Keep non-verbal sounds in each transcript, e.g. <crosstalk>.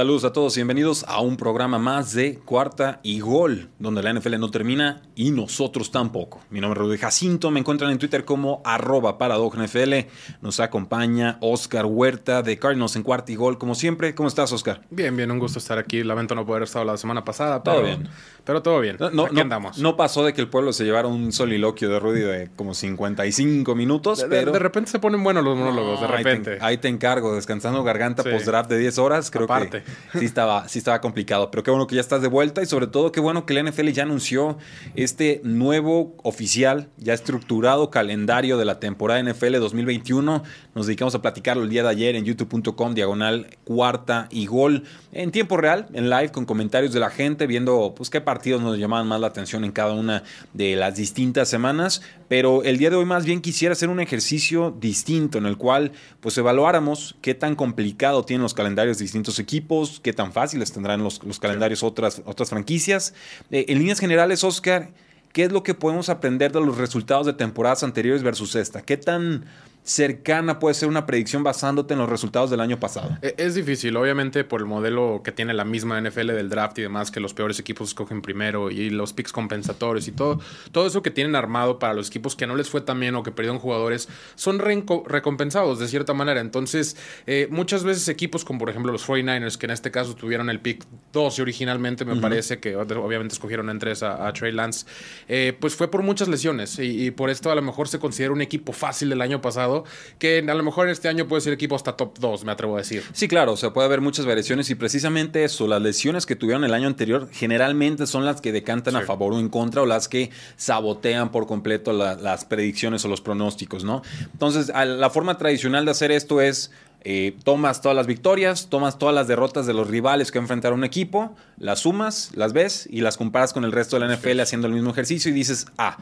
Saludos a todos y bienvenidos a un programa más de Cuarta y Gol, donde la NFL no termina y nosotros tampoco. Mi nombre es Rudy Jacinto, me encuentran en Twitter como arroba NFL. Nos acompaña Oscar Huerta de Cardinals en Cuarta y Gol, como siempre. ¿Cómo estás, Oscar? Bien, bien, un gusto estar aquí. Lamento no poder estar la semana pasada, pero todo bien. Pero todo bien. No, aquí andamos. No pasó de que el pueblo se llevara un soliloquio de Rudy de como 55 minutos, de, pero... De, repente se ponen buenos los monólogos, de repente. Ahí te, encargo, descansando garganta post-draft de 10 horas, creo que sí estaba, sí estaba complicado. Pero qué bueno que ya estás de vuelta y sobre todo qué bueno que la NFL ya anunció este nuevo oficial, ya estructurado calendario de la temporada NFL 2021. Nos dedicamos a platicarlo el día de ayer en youtube.com, diagonal cuarta y gol, en tiempo real, en live, con comentarios de la gente, viendo pues qué partidos nos llamaban más la atención en cada una de las distintas semanas. Pero el día de hoy más bien quisiera hacer un ejercicio distinto en el cual pues evaluáramos qué tan complicado tienen los calendarios de distintos equipos, qué tan fáciles tendrán los, los calendarios otras, otras franquicias. Eh, en líneas generales, Oscar, ¿qué es lo que podemos aprender de los resultados de temporadas anteriores versus esta? ¿Qué tan cercana puede ser una predicción basándote en los resultados del año pasado? E, es difícil, obviamente por el modelo que tiene la misma NFL del draft y demás, que los peores equipos escogen primero y los picks compensatorios y todo, todo eso que tienen armado para los equipos que no les fue tan bien o que perdieron jugadores, son recompensados de cierta manera. Entonces, eh, muchas veces equipos como por ejemplo los 49ers, que en este caso tuvieron el pick 12 originalmente, me parece que obviamente escogieron en 3 a, Trey Lance, eh, pues fue por muchas lesiones y, y por esto a lo mejor se considera un equipo fácil del año pasado que a lo mejor este año puede ser equipo hasta top 2, me atrevo a decir. Sí, claro, o sea, puede haber muchas variaciones y precisamente eso, las lesiones que tuvieron el año anterior generalmente son las que decantan a favor o en contra o las que sabotean por completo las predicciones o los pronósticos, ¿no? Entonces, la forma tradicional de hacer esto es eh, tomas todas las victorias, tomas todas las derrotas de los rivales que enfrentaron un equipo, las sumas, las ves y las comparas con el resto de la NFL haciendo el mismo ejercicio y dices, ah,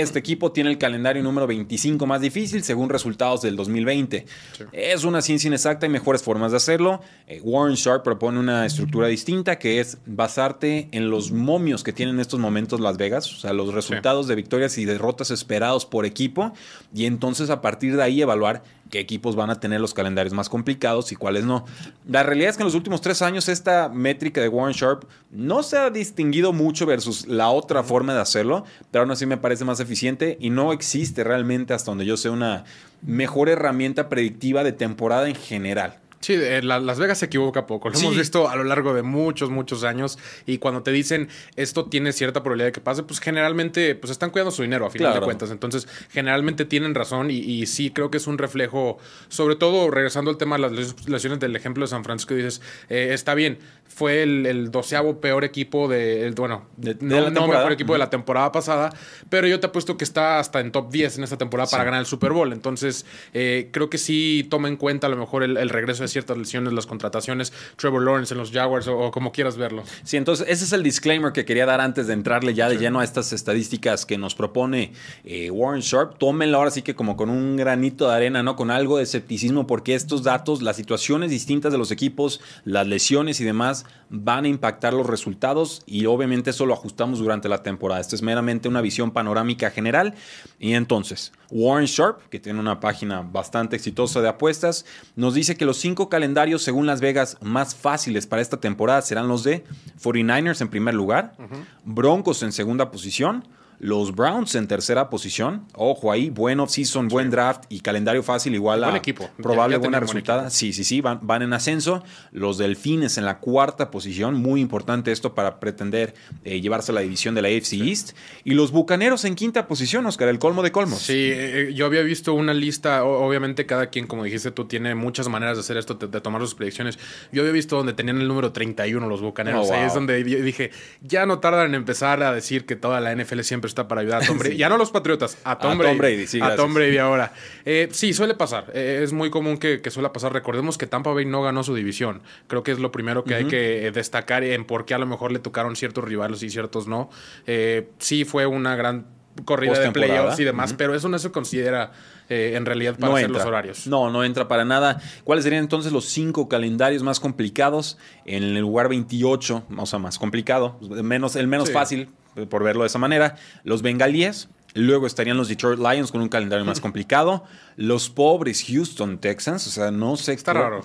este equipo tiene el calendario número 25 más difícil según resultados del 2020. Es una ciencia inexacta y mejores formas de hacerlo. Eh, Warren Sharp propone una estructura distinta que es basarte en los momios que tienen en estos momentos Las Vegas, o sea, los resultados de victorias y derrotas esperados por equipo, y entonces a partir de ahí evaluar qué equipos van a tener los calendarios más complicados y cuáles no. La realidad es que en los últimos tres años esta métrica de Warren Sharp no se ha distinguido mucho versus la otra forma de hacerlo, pero aún así me parece más eficiente y no existe realmente hasta donde yo sé una mejor herramienta predictiva de temporada en general. Sí, Las Vegas se equivoca poco. Lo hemos visto a lo largo de muchos, muchos años. Y cuando te dicen esto tiene cierta probabilidad de que pase, pues generalmente pues están cuidando su dinero a final de cuentas. Entonces, generalmente tienen razón. Y, sí, creo que es un reflejo, sobre todo regresando al tema de las lesiones del ejemplo de San Francisco, dices, eh, está bien, fue el, doceavo peor equipo de, bueno, de, no, mejor equipo de la temporada pasada, pero yo te apuesto que está hasta en top 10 en esta temporada para ganar el Super Bowl. Entonces, eh, creo que sí toma en cuenta a lo mejor el, el regreso de ciertas lesiones, las contrataciones, Trevor Lawrence en los Jaguars o, como quieras verlo. Sí, entonces ese es el disclaimer que quería dar antes de entrarle ya de lleno a estas estadísticas que nos propone eh, Warren Sharp. Tómenlo ahora sí que como con un granito de arena, ¿no? Con algo de escepticismo porque estos datos, las situaciones distintas de los equipos, las lesiones y demás van a impactar los resultados y obviamente eso lo ajustamos durante la temporada. Esto es meramente una visión panorámica general. Y entonces, Warren Sharp, que tiene una página bastante exitosa de apuestas, nos dice que los cinco calendarios, según Las Vegas, más fáciles para esta temporada serán los de 49ers en primer lugar, Broncos en segunda posición, los Browns en tercera posición. Ojo ahí, buen off-season, buen draft y calendario fácil igual a equipo. probable buena resultada. Sí, sí, sí, van, van, en ascenso. Los Delfines en la cuarta posición, muy importante esto para pretender eh, llevarse a la división de la AFC East. Y los Bucaneros en quinta posición, Oscar, el colmo de colmos. Sí, eh, eh, yo había visto una lista, obviamente cada quien, como dijiste tú, tiene muchas maneras de hacer esto, de, tomar sus predicciones. Yo había visto donde tenían el número 31 los Bucaneros. Oh, ahí es donde dije, ya no tardan en empezar a decir que toda la NFL siempre está para ayudar a <laughs> Tom Brady. Ya no los Patriotas, a Tom Brady. a Tom Brady ahora. Eh, sí, suele pasar. Eh, es muy común que, que suele pasar. Recordemos que Tampa Bay no ganó su división. Creo que es lo primero que hay que destacar en por qué a lo mejor le tocaron ciertos rivales y ciertos no. Eh, sí fue una gran corrida de playoffs y demás, pero eso no se considera eh, en realidad para hacer los horarios. No, no entra para nada. ¿Cuáles serían entonces los cinco calendarios más complicados? En el lugar 28, o sea, más complicado, menos, el menos fácil, por verlo de esa manera, los bengalíes. Luego estarían los Detroit Lions con un calendario más <laughs> complicado. Los pobres Houston Texans, o sea, no sé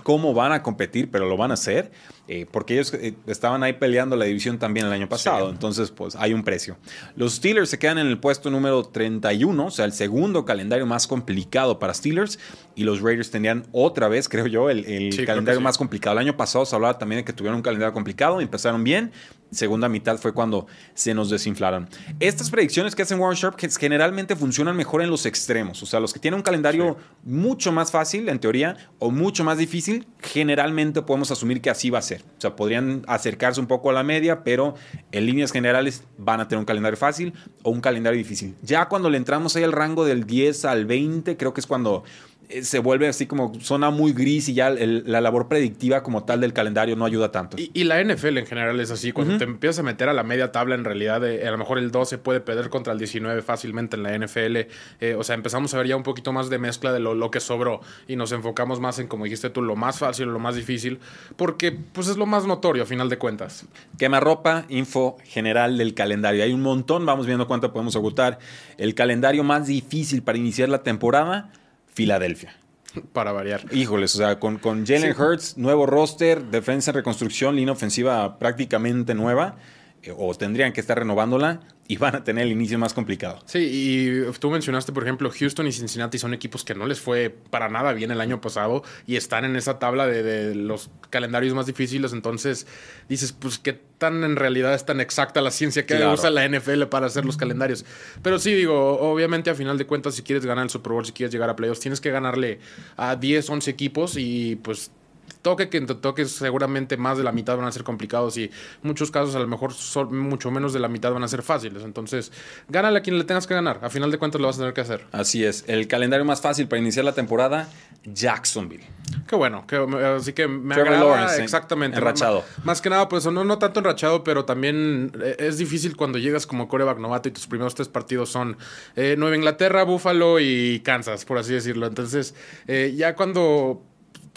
cómo van a competir, pero lo van a hacer, eh, porque ellos eh, estaban ahí peleando la división también el año pasado, entonces pues hay un precio. Los Steelers se quedan en el puesto número 31, o sea, el segundo calendario más complicado para Steelers, y los Raiders tenían otra vez, <laughs> creo yo, el, calendario más complicado. El año pasado se hablaba también de que tuvieron un calendario complicado, empezaron bien, segunda mitad fue cuando se nos desinflaron. Estas predicciones que hacen Warren Sharp generalmente funcionan mejor en los extremos, o sea, los que tienen un calendario mucho más fácil, en teoría, o mucho más difícil, generalmente podemos asumir que así va a ser. O sea, podrían acercarse un poco a la media, pero en líneas generales van a tener un calendario fácil o un calendario difícil. Ya cuando le entramos ahí al rango del 10 al 20, creo que es cuando se vuelve así como zona muy gris y ya la labor predictiva como tal del calendario no ayuda tanto. Y, la NFL en general es así. Cuando te empiezas a meter a la media tabla, en realidad, eh, a lo mejor el 12 puede perder contra el 19 fácilmente en la NFL. Eh, o sea, empezamos a ver ya un poquito más de mezcla de lo, lo, que sobró y nos enfocamos más en, como dijiste tú, lo más fácil o lo más difícil, porque pues es lo más notorio a final de cuentas. ropa info general del calendario. Hay un montón, vamos viendo cuánto podemos agotar. El calendario más difícil para iniciar la temporada Filadelfia. Para variar. Híjoles, o sea, con, con Jalen Hurts, nuevo roster, defensa en reconstrucción, línea ofensiva prácticamente nueva, eh, o tendrían que estar renovándola y van a tener el inicio más complicado. Sí, y tú mencionaste, por ejemplo, Houston y Cincinnati son equipos que no les fue para nada bien el año pasado y están en esa tabla de, los calendarios más difíciles. Entonces dices, pues, ¿qué tan en realidad es tan exacta la ciencia que usa la NFL para hacer los calendarios? Pero sí, digo, obviamente a final de cuentas, si quieres ganar el Super Bowl, si quieres llegar a playoffs, tienes que ganarle a 10, 11 equipos y pues toque que toque seguramente más de la mitad van a ser complicados y muchos casos a lo mejor son mucho menos de la mitad van a ser fáciles. Entonces, gánale a quien le tengas que ganar. A final de cuentas lo vas a tener que hacer. Así es. El calendario más fácil para iniciar la temporada, Jacksonville. Qué bueno, así que me agrada ¿eh? exactamente. Enrachado. Más, que nada, pues no, no tanto enrachado, pero también eh, es difícil cuando llegas como coreback novato y tus primeros tres partidos son eh, Nueva Inglaterra, Buffalo y Kansas, por así decirlo. Entonces, ya cuando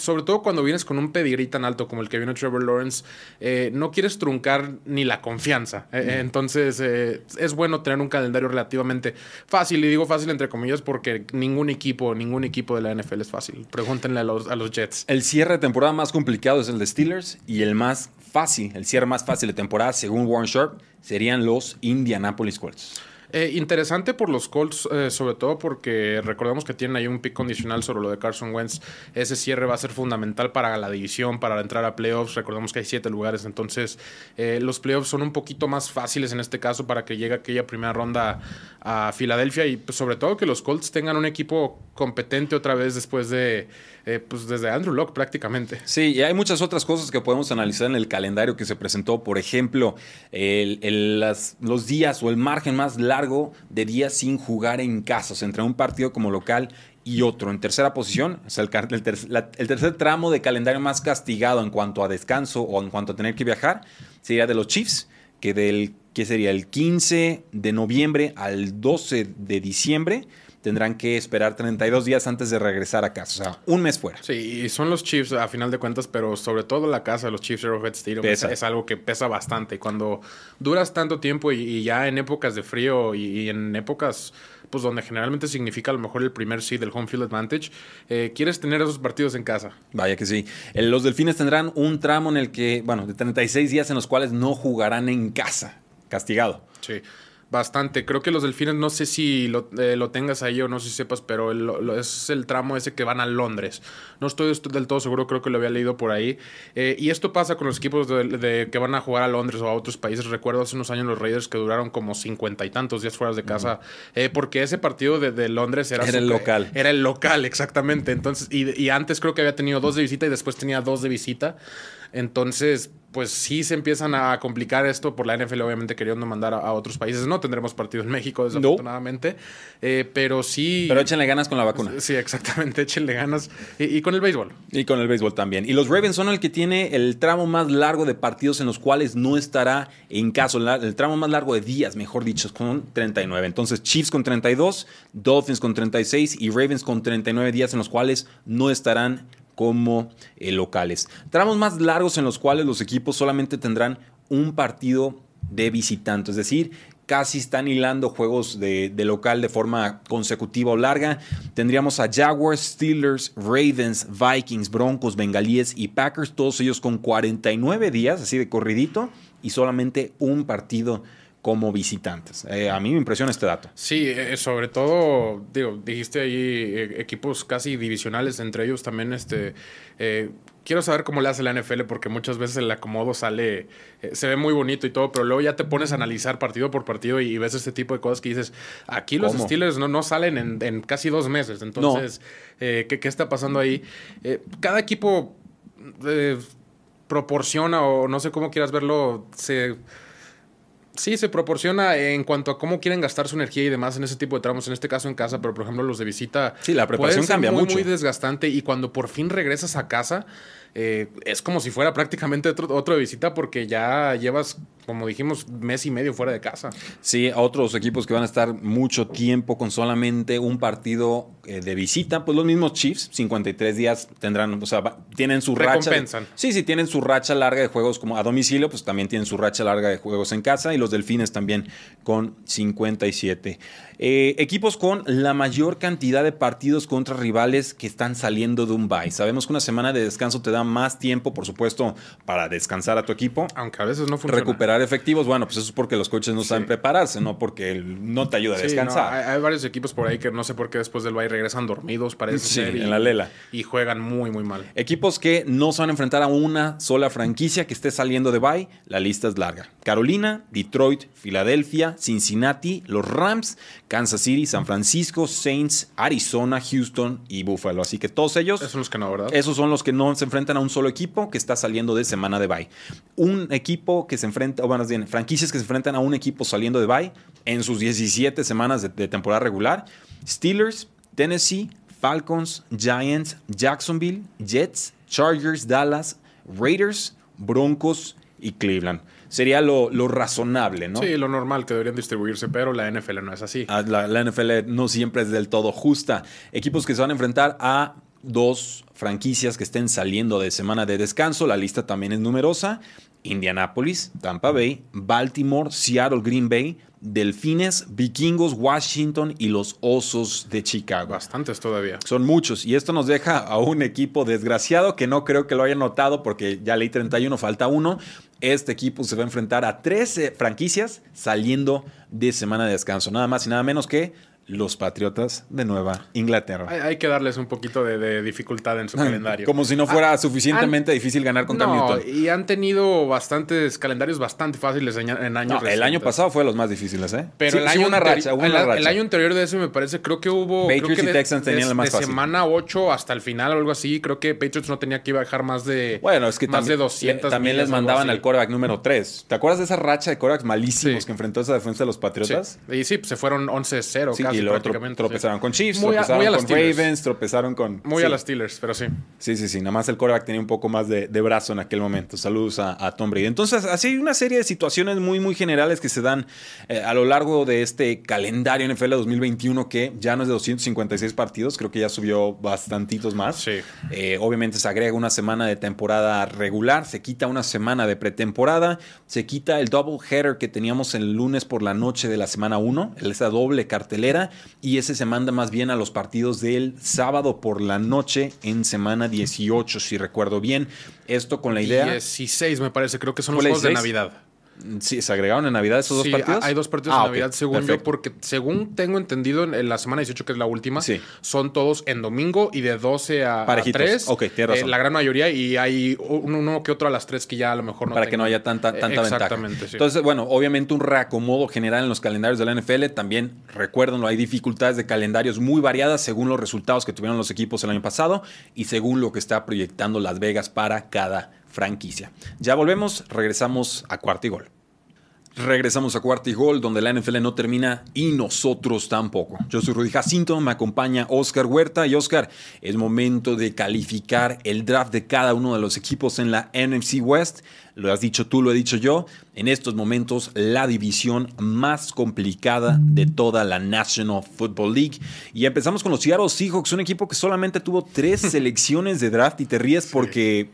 sobre todo cuando vienes con un pedigrí tan alto como el que vino Trevor Lawrence, eh, no quieres truncar ni la confianza. Eh, eh, entonces, es bueno tener un calendario relativamente fácil. Y digo fácil entre comillas porque ningún equipo, ningún equipo de la NFL es fácil. Pregúntenle a los, a los Jets. El cierre de temporada más complicado es el de Steelers y el más fácil, el cierre más fácil de temporada, según Warren Sharp, serían los Indianapolis Colts. Eh, interesante por los Colts, eh, sobre todo porque recordemos que tienen ahí un pick condicional sobre lo de Carson Wentz. Ese cierre va a ser fundamental para la división, para entrar a playoffs. Recordemos que hay siete lugares, entonces eh, los playoffs son un poquito más fáciles en este caso para que llegue aquella primera ronda a Filadelfia y pues, sobre todo que los Colts tengan un equipo competente otra vez después de, pues desde Andrew Locke prácticamente. Sí, y hay muchas otras cosas que podemos analizar en el calendario que se presentó. Por ejemplo, los días o el margen más largo de días sin jugar en casa, entre un partido como local y otro. En tercera posición, el, tercer tramo de calendario más castigado en cuanto a descanso o en cuanto a tener que viajar sería de los Chiefs, que del que sería el 15 de noviembre al 12 de diciembre tendrán que esperar 32 días antes de regresar a casa. O sea, un mes fuera. Sí, y son los Chiefs a final de cuentas, pero sobre todo la casa de los Chiefs Arrowhead Stadium es, algo que pesa bastante. Cuando duras tanto tiempo y, ya en épocas de frío y, en épocas pues donde generalmente significa a lo mejor el primer seed del home field advantage, eh, quieres tener esos partidos en casa. Vaya que sí. Los delfines tendrán un tramo en el que, bueno, de 36 días en los cuales no jugarán en casa. Castigado. Sí. Bastante. Creo que los delfines, no sé si lo, eh, tengas ahí o no sé si sepas, pero es el tramo ese que van a Londres. No estoy del todo seguro, creo que lo había leído por ahí. Eh, y esto pasa con los equipos de, que van a jugar a Londres o a otros países. Recuerdo hace unos años los Raiders que duraron como cincuenta y tantos días fuera de casa, eh, porque ese partido de, Londres era, era el local. Era el local, exactamente. Entonces, y, y antes creo que había tenido dos de visita y después tenía dos de visita. Entonces, pues sí se empiezan a complicar esto por la NFL, obviamente queriendo mandar a, otros países. No tendremos partido en México, desafortunadamente. Eh, pero sí. Pero échenle ganas con la vacuna. Sí, exactamente, <laughs> échenle ganas. Y, con el béisbol. Y con el béisbol también. Y los Ravens son el que tiene el tramo más largo de partidos en los cuales no estará en caso. El tramo más largo de días, mejor dicho, con 39. Entonces, Chiefs con 32, Dolphins con 36 y Ravens con 39 días en los cuales no estarán como eh, locales. Tramos más largos en los cuales los equipos solamente tendrán un partido de visitante, es decir, casi están hilando juegos de, local de forma consecutiva o larga. Tendríamos a Jaguars, Steelers, Ravens, Vikings, Broncos, Bengalíes y Packers, todos ellos con 49 días, así de corridito, y solamente un partido como visitantes. Eh, a mí me impresiona este dato. Sí, eh, sobre todo, digo, dijiste ahí eh, equipos casi divisionales, entre ellos también este... quiero saber cómo le hace la NFL porque muchas veces el acomodo sale, se ve muy bonito y todo, pero luego ya te pones a analizar partido por partido y, ves este tipo de cosas que dices, aquí los Steelers no, no salen en, casi dos meses, entonces, ¿qué, ¿qué, está pasando ahí? cada equipo proporciona o no sé cómo quieras verlo, se Sí, se proporciona en cuanto a cómo quieren gastar su energía y demás en ese tipo de tramos, en este caso en casa, pero por ejemplo los de visita. Sí, la preparación cambia muy, mucho. muy desgastante y cuando por fin regresas a casa, eh, es como si fuera prácticamente otro, otro de visita porque ya llevas, como dijimos, mes y medio fuera de casa. Sí, otros equipos que van a estar mucho tiempo con solamente un partido eh, de visita, pues los mismos Chiefs, 53 días tendrán, o sea, tienen su racha. sí, sí, tienen su racha larga de juegos como a domicilio, pues también tienen su racha larga de juegos en casa y los Delfines también con 57. Eh, equipos con la mayor cantidad de partidos contra rivales que están saliendo de un bye. Sabemos que una semana de descanso te da más tiempo, por supuesto, para descansar a tu equipo. Aunque a veces no funciona. Recuperar efectivos, bueno, pues eso es porque los coaches no saben prepararse, no porque no te ayuda a descansar. hay, varios equipos por ahí que no sé por qué después del bye regresan dormidos, parece sí, en la lela. Y juegan muy, muy mal. Equipos que no se van a enfrentar a una sola franquicia que esté saliendo de bye, la lista es larga. Carolina, Detroit, Filadelfia, Cincinnati, los Rams, Kansas City, San Francisco, Saints, Arizona, Houston y Buffalo. Así que todos ellos. Esos son los que no, ¿verdad? Esos son los que no se enfrentan a un solo equipo que está saliendo de semana de bye. Un equipo que se enfrenta, o bueno, bien, franquicias que se enfrentan a un equipo saliendo de bye en sus 17 semanas de, de temporada regular: Steelers, Tennessee, Falcons, Giants, Jacksonville, Jets, Chargers, Dallas, Raiders, Broncos y Cleveland sería lo, razonable, ¿no? Sí, lo normal que deberían distribuirse, pero la NFL no es así. Ah, la, la, NFL no siempre es del todo justa. Equipos que se van a enfrentar a dos franquicias que estén saliendo de semana de descanso. La lista también es numerosa. Indianapolis, Tampa Bay, Baltimore, Seattle, Green Bay, Delfines, Vikingos, Washington y los Osos de Chicago. Bastantes todavía. Son muchos. Y esto nos deja a un equipo desgraciado que no creo que lo hayan notado porque ya leí 31, falta uno. Este equipo se va a enfrentar a 13 franquicias saliendo de semana de descanso. Nada más y nada menos que los Patriotas de Nueva Inglaterra. Hay, que darles un poquito de, dificultad en su <laughs> calendario. Como si no fuera ah, suficientemente difícil ganar con no, Y han tenido bastantes calendarios bastante fáciles en, años El año pasado fue de los más difíciles, ¿eh? Pero el, año el, año anterior de eso me parece, creo que hubo... Patriots y Texans tenían el más de semana 8 hasta el final o algo así, creo que Patriots no tenía que bajar más de... Bueno, es que más también, de 200 también les mandaban al quarterback número 3. ¿Te acuerdas de esa racha de quarterbacks malísimos que enfrentó esa defensa de los Patriotas? Y sí, pues, se fueron 11-0 casi y prácticamente tropezaron con Chiefs, tropezaron con Ravens, tropezaron con... Muy a las Steelers, pero sí. Sí, sí, sí. Nada más el quarterback tenía un poco más de, brazo en aquel momento. Saludos a, Tom Brady. Entonces, así hay una serie de situaciones muy, muy generales que se dan eh, a lo largo de este calendario NFL 2021 que ya no es de 256 partidos, creo que ya subió bastantitos más. Sí. Eh, obviamente se agrega una semana de temporada regular, se quita una semana de pretemporada, se quita el double header que teníamos el lunes por la noche de la semana 1, esa doble cartelera, y ese se manda más bien a los partidos del sábado por la noche en semana 18, si recuerdo bien. Esto con la idea. 16, me parece, creo que son los juegos de Navidad. Sí, ¿se agregaron en Navidad esos dos partidos? Hay dos partidos en ah, Navidad, según yo, porque según tengo entendido, en la semana 18, que es la última, son todos en domingo y de 12 a, 3. Ok, tienes razón. Eh, la gran mayoría, y hay uno, que otro a las 3 que ya a lo mejor no Para que no haya tanta, tanta Exactamente, Sí. Entonces, bueno, obviamente un reacomodo general en los calendarios de la NFL. También, recuérdenlo, hay dificultades de calendarios muy variadas según los resultados que tuvieron los equipos el año pasado y según lo que está proyectando Las Vegas para cada franquicia. Ya volvemos, regresamos a cuarto y gol. Regresamos a cuarto y gol, donde la NFL no termina y nosotros tampoco. Yo soy Rudy Jacinto, me acompaña Oscar Huerta. Y Oscar, es momento de calificar el draft de cada uno de los equipos en la NFC West. Lo has dicho tú, lo he dicho yo. En estos momentos, la división más complicada de toda la National Football League. Y empezamos con los Seattle Seahawks, un equipo que solamente tuvo tres <laughs> selecciones de draft. Y te ríes porque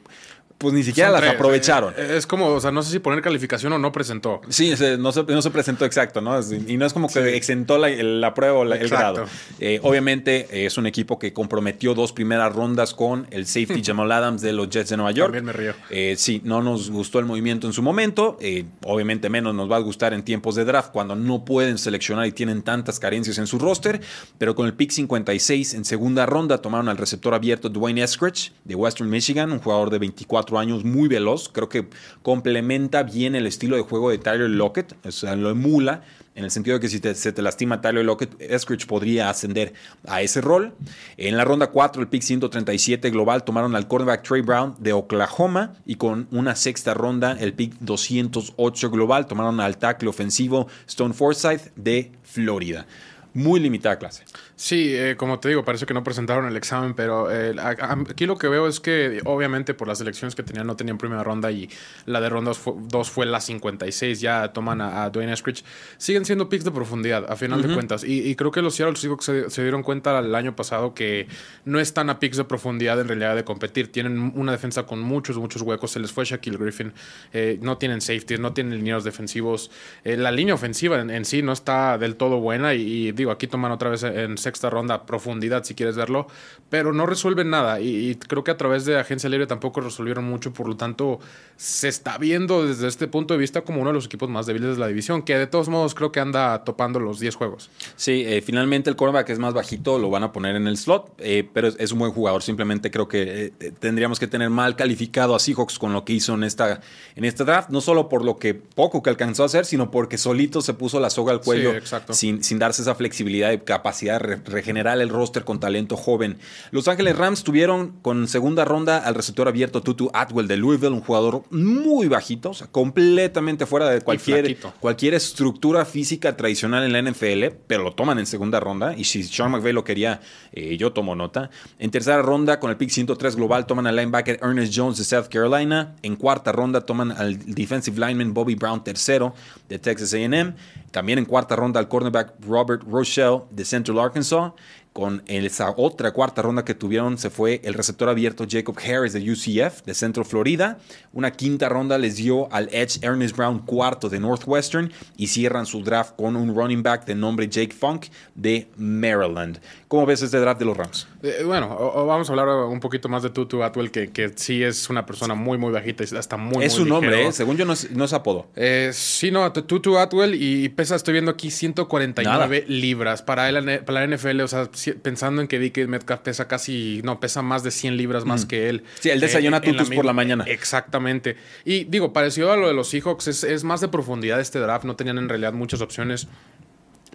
pues ni siquiera las aprovecharon. Eh, es como, o sea, no sé si poner calificación o no presentó. Sí, no se, no se presentó exacto, ¿no? Y no es como que exentó la, prueba o el grado. Eh, obviamente es un equipo que comprometió dos primeras rondas con el safety <laughs> Jamal Adams de los Jets de Nueva York. También me río. Eh, sí, no nos gustó el movimiento en su momento. obviamente menos nos va a gustar en tiempos de draft cuando no pueden seleccionar y tienen tantas carencias en su roster. Pero con el pick 56 en segunda ronda tomaron al receptor abierto Dwayne Eskridge de Western Michigan, un jugador de 24 años, muy veloz. Creo que complementa bien el estilo de juego de Tyler Lockett, o sea, lo emula en el sentido de que si se te lastima Tyler Lockett, Eskridge podría ascender a ese rol. En la ronda 4, el pick 137 global, tomaron al cornerback Trey Brown de Oklahoma y con una sexta ronda, el pick 208 global, tomaron al tackle ofensivo Stone Forsyth de Florida. Muy limitada clase. Sí, eh, como te digo, parece que no presentaron el examen, pero eh, aquí lo que veo es que obviamente por las elecciones que tenían no tenían primera ronda y la de ronda 2 fue, la 56, ya toman a, Dwayne Eskridge. Siguen siendo picks de profundidad, a final de cuentas. Y, creo que los Seattle Seahawks se, se, dieron cuenta el año pasado que no están a picks de profundidad en realidad de competir. Tienen una defensa con muchos, muchos huecos. Se les fue Shaquille Griffin. Eh, no tienen safety, no tienen lineos defensivos. la línea ofensiva en, sí no está del todo buena y, digo, aquí toman otra vez en sexta ronda, profundidad si quieres verlo, pero no resuelven nada y, creo que a través de Agencia Libre tampoco resolvieron mucho, por lo tanto se está viendo desde este punto de vista como uno de los equipos más débiles de la división, que de todos modos creo que anda topando los 10 juegos. Sí, eh, finalmente el cornerback es más bajito, lo van a poner en el slot, eh, pero es, un buen jugador, simplemente creo que eh, tendríamos que tener mal calificado a Seahawks con lo que hizo en esta, en este draft, no solo por lo que poco que alcanzó a hacer, sino porque solito se puso la soga al cuello sin, sin darse esa flexibilidad y capacidad de regenerar el roster con talento joven. Los Ángeles Rams tuvieron con segunda ronda al receptor abierto Tutu Atwell de Louisville, un jugador muy bajito, o sea, completamente fuera de cualquier, cualquier estructura física tradicional en la NFL, pero lo toman en segunda ronda. Y si Sean McVay lo quería, eh, yo tomo nota. En tercera ronda, con el pick 103 global, toman al linebacker Ernest Jones de South Carolina. En cuarta ronda, toman al defensive lineman Bobby Brown tercero de Texas AM. También en cuarta ronda, al cornerback Robert Rochelle de Central Arkansas. Con esa otra cuarta ronda que tuvieron se fue el receptor abierto Jacob Harris de UCF de Central Florida. Una quinta ronda les dio al Edge Ernest Brown cuarto de Northwestern y cierran su draft con un running back de nombre Jake Funk de Maryland. ¿Cómo ves este draft de los Rams? Eh, bueno, vamos a hablar un poquito más de Tutu Atwell, que, que sí es una persona muy, muy bajita y hasta muy, Es su nombre, ¿eh? según yo no es, no es apodo. Eh, sí, no, Tutu Atwell y pesa, estoy viendo aquí 149 libras para, el, para la NFL, o sea, pensando en que DK Metcalf pesa casi, no, pesa más de 100 libras más que él. Sí, él desayuna eh, tutus por la mañana. Exactamente. Y digo, parecido a lo de los Seahawks, es, es más de profundidad este draft. No tenían en realidad muchas opciones.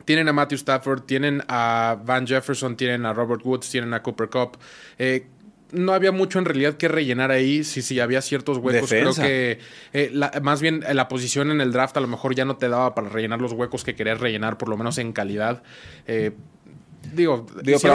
Tienen a Matthew Stafford, tienen a Van Jefferson, tienen a Robert Woods, tienen a Cooper Cup. Eh, no había mucho en realidad que rellenar ahí. Sí, sí, había ciertos huecos. Creo que eh, más bien la posición en el draft a lo mejor ya no te daba para rellenar los huecos que querías rellenar, por lo menos en calidad. Eh, Digo,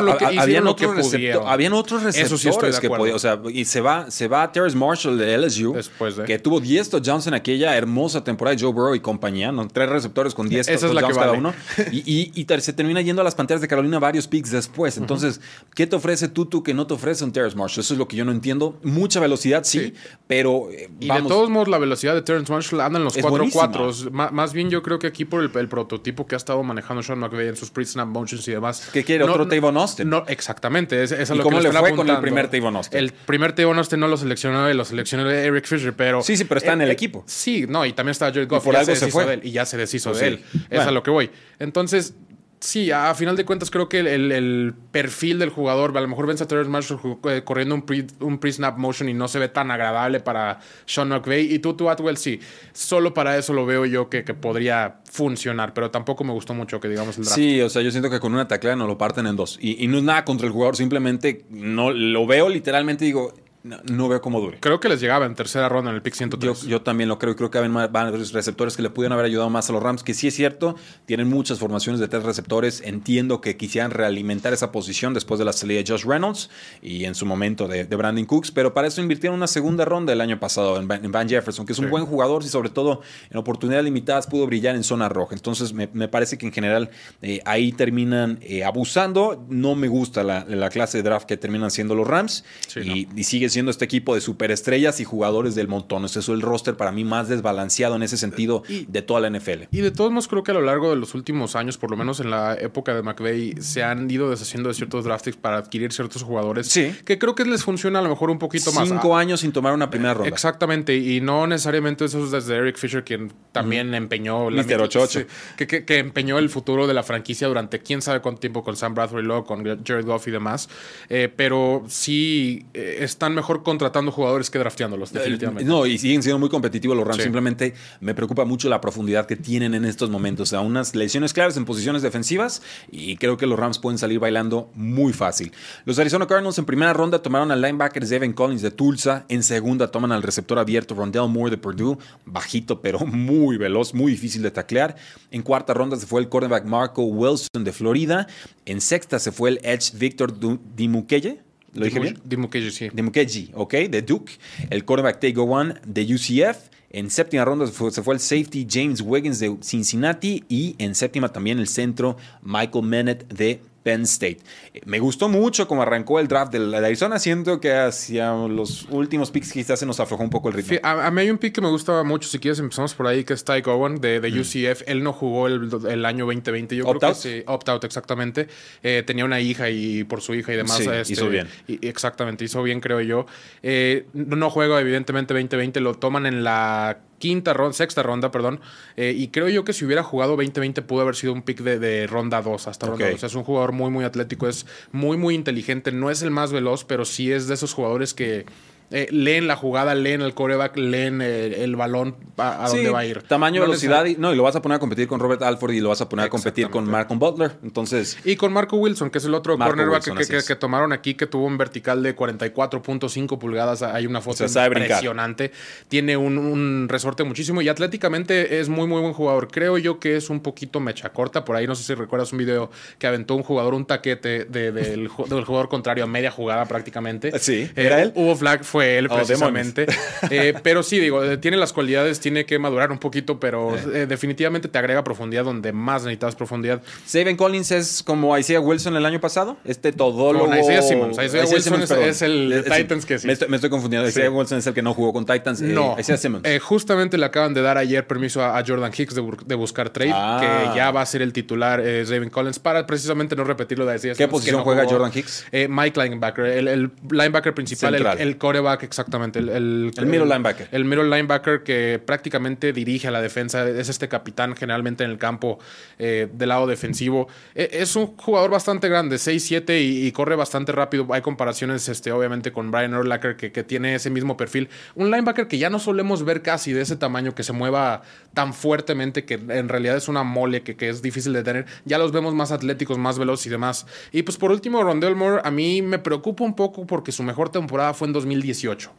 lo que, habían, otros habían otros receptores que podían. O sea, y se va, se va Terrence Marshall de LSU, Después que tuvo 10 touchdowns en aquella hermosa temporada de Joe Burrow y compañía, ¿no? Tres receptores con 10 touchdowns cada uno. <laughs> Y, y, se termina yendo a las Panteras de Carolina varios picks después. Entonces, ¿qué te ofrece Tutu que no te ofrece un Terrence Marshall? Eso es lo que yo no entiendo. Mucha velocidad, sí, pero. Eh, y de todos modos, la velocidad de Terrence Marshall anda en los 4-4. Más bien, yo creo que aquí por el, prototipo que ha estado manejando Sean McVay en sus pre-snap motions y demás. ¿Qué quiere? ¿Otro Tavon Austin? No, exactamente. Es, ¿Y cómo le fue con el primer Tavon Austin? El primer Tavon Austin no lo seleccionó lo seleccionó Eric Fisher, pero... Sí, sí, pero está en el eh, equipo. Sí, no, y también está Jared Goff. Y por algo se, fue. De él, y ya se deshizo pues de él. Es a lo que voy. Entonces, Sí, a, final de cuentas creo que el, perfil del jugador, a lo mejor ven a Terrence Marshall eh, corriendo un pre-snap motion y no se ve tan agradable para Sean McVay. Y tú, tú, Atwell, sí, solo para eso lo veo yo que, que, podría funcionar, pero tampoco me gustó mucho que digamos el draft. Sí, o sea, yo siento que con una taclea no lo parten en dos. Y, y no es nada contra el jugador, simplemente no lo veo literalmente, digo, no, veo cómo dure. Creo que les llegaba en tercera ronda en el pick 103. Yo, también lo creo. Creo que van varios receptores que le pudieron haber ayudado más a los Rams, que sí es cierto, tienen muchas formaciones de tres receptores. Entiendo que quisieran realimentar esa posición después de la salida de Josh Reynolds y en su momento de, Brandon Cooks, pero para eso invirtieron una segunda ronda el año pasado en Van, Jefferson, que es un buen jugador y sobre todo en oportunidades limitadas pudo brillar en zona roja. Entonces me, parece que en general eh, ahí terminan eh, abusando. No me gusta la, clase de draft que terminan siendo los Rams y, y sigue siendo este equipo de superestrellas y jugadores del montón. Ese es el roster para mí más desbalanceado en ese sentido de toda la NFL. Y de todos modos, creo que a lo largo de los últimos años, por lo menos en la época de McVeigh, se han ido deshaciendo de ciertos draftings para adquirir ciertos jugadores que creo que les funciona a lo mejor un poquito más. Cinco años sin tomar una primera ronda. Exactamente, y no necesariamente esos desde Eric Fisher, quien también empeñó la. 88. Que, que, empeñó el futuro de la franquicia durante quién sabe cuánto tiempo con Sam Bradbury Law, con Jared Goff y demás. Eh, pero sí eh, están mejor contratando jugadores que drafteándolos, definitivamente. No, y siguen siendo muy competitivos los Rams. Simplemente me preocupa mucho la profundidad que tienen en estos momentos. O sea, unas lesiones claras en posiciones defensivas y creo que los Rams pueden salir bailando muy fácil. Los Arizona Cardinals en primera ronda tomaron al linebacker Devin Collins de Tulsa. En segunda toman al receptor abierto Rondell Moore de Purdue. Bajito, pero <laughs> muy veloz, muy difícil de taclear. En cuarta ronda se fue el cornerback Marco Wilson de Florida. En sexta se fue el edge Victor Dimukeye ¿Lo dije bien? De sí. De ok, de Duke. El quarterback Tego One de UCF. En séptima ronda se fue, el safety James Wiggins de Cincinnati. Y en séptima también el centro Michael Mennett de Penn State. Me gustó mucho como arrancó el draft de, Arizona. Siento que hacia los últimos picks quizás se nos aflojó un poco el ritmo. a, mí hay un pick que me gusta mucho. Si quieres, empezamos por ahí, que es Ty Owen de, de mm. UCF. Él no jugó el, año 2020. Yo creo que sí, opt-out, exactamente. Eh, tenía una hija y por su hija y demás. Sí, este, hizo bien. exactamente, hizo bien, creo yo. Eh, no juega, evidentemente, 2020. Lo toman en la quinta ronda, sexta ronda, perdón. Eh, y creo yo que si hubiera jugado 2020 pudo haber sido un pick de, ronda 2 hasta ronda 2. O sea, es un jugador muy, muy atlético, es muy, muy inteligente. No es el más veloz, pero sí es de esos jugadores que eh, leen la jugada, leen el coreback, leen eh, el, balón a, dónde va a ir. Tamaño, velocidad, y, no, y lo vas a poner a competir con Robert Alford y lo vas a poner a competir con Marco Butler. Entonces. Y con Marco Wilson, que es el otro cornerback que, tomaron aquí, que tuvo un vertical de 44.5 pulgadas. Hay una foto impresionante. Tiene un, resorte muchísimo y atléticamente es muy, muy buen jugador. Creo yo que es un poquito mecha corta. Por ahí no sé si recuerdas un video que aventó un jugador un taquete del, jugador contrario a media jugada prácticamente. Sí, era eh, él. Hubo flag, fue fue él oh, precisamente. <laughs> Eh, pero sí, digo, eh, tiene las cualidades, tiene que madurar un poquito, pero eh. definitivamente te agrega profundidad donde más necesitas profundidad. Saben Collins es como Isaiah Wilson el año pasado, este todólogo. Con Isaiah Simmons. Isaiah, Wilson es, el Titans que sí. Me estoy, confundiendo. Isaiah Wilson es el que no jugó con Titans. No. Isaiah Simmons. justamente le acaban de dar ayer permiso a, Jordan Hicks de, buscar trade, ah. que ya va a ser el titular eh, Collins para precisamente no repetirlo de Isaiah ¿Qué posición juega Jordan Hicks? Mike Linebacker, el, linebacker principal, el, el, coreback exactamente, el, el, middle linebacker. El middle linebacker que prácticamente dirige a la defensa. Es este capitán generalmente en el campo eh, del lado defensivo. E, es un jugador bastante grande, 6'7 y, y, corre bastante rápido. Hay comparaciones, este, obviamente, con Brian Urlacher que, que, tiene ese mismo perfil. Un linebacker que ya no solemos ver casi de ese tamaño, que se mueva tan fuertemente, que en realidad es una mole que, que es difícil de tener. Ya los vemos más atléticos, más veloces y demás. Y pues por último, Rondell Moore a mí me preocupa un poco porque su mejor temporada fue en 2018.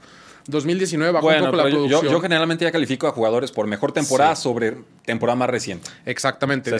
2019 bajó un poco la producción. Yo, generalmente ya califico a jugadores por mejor temporada sobre temporada más reciente. Exactamente.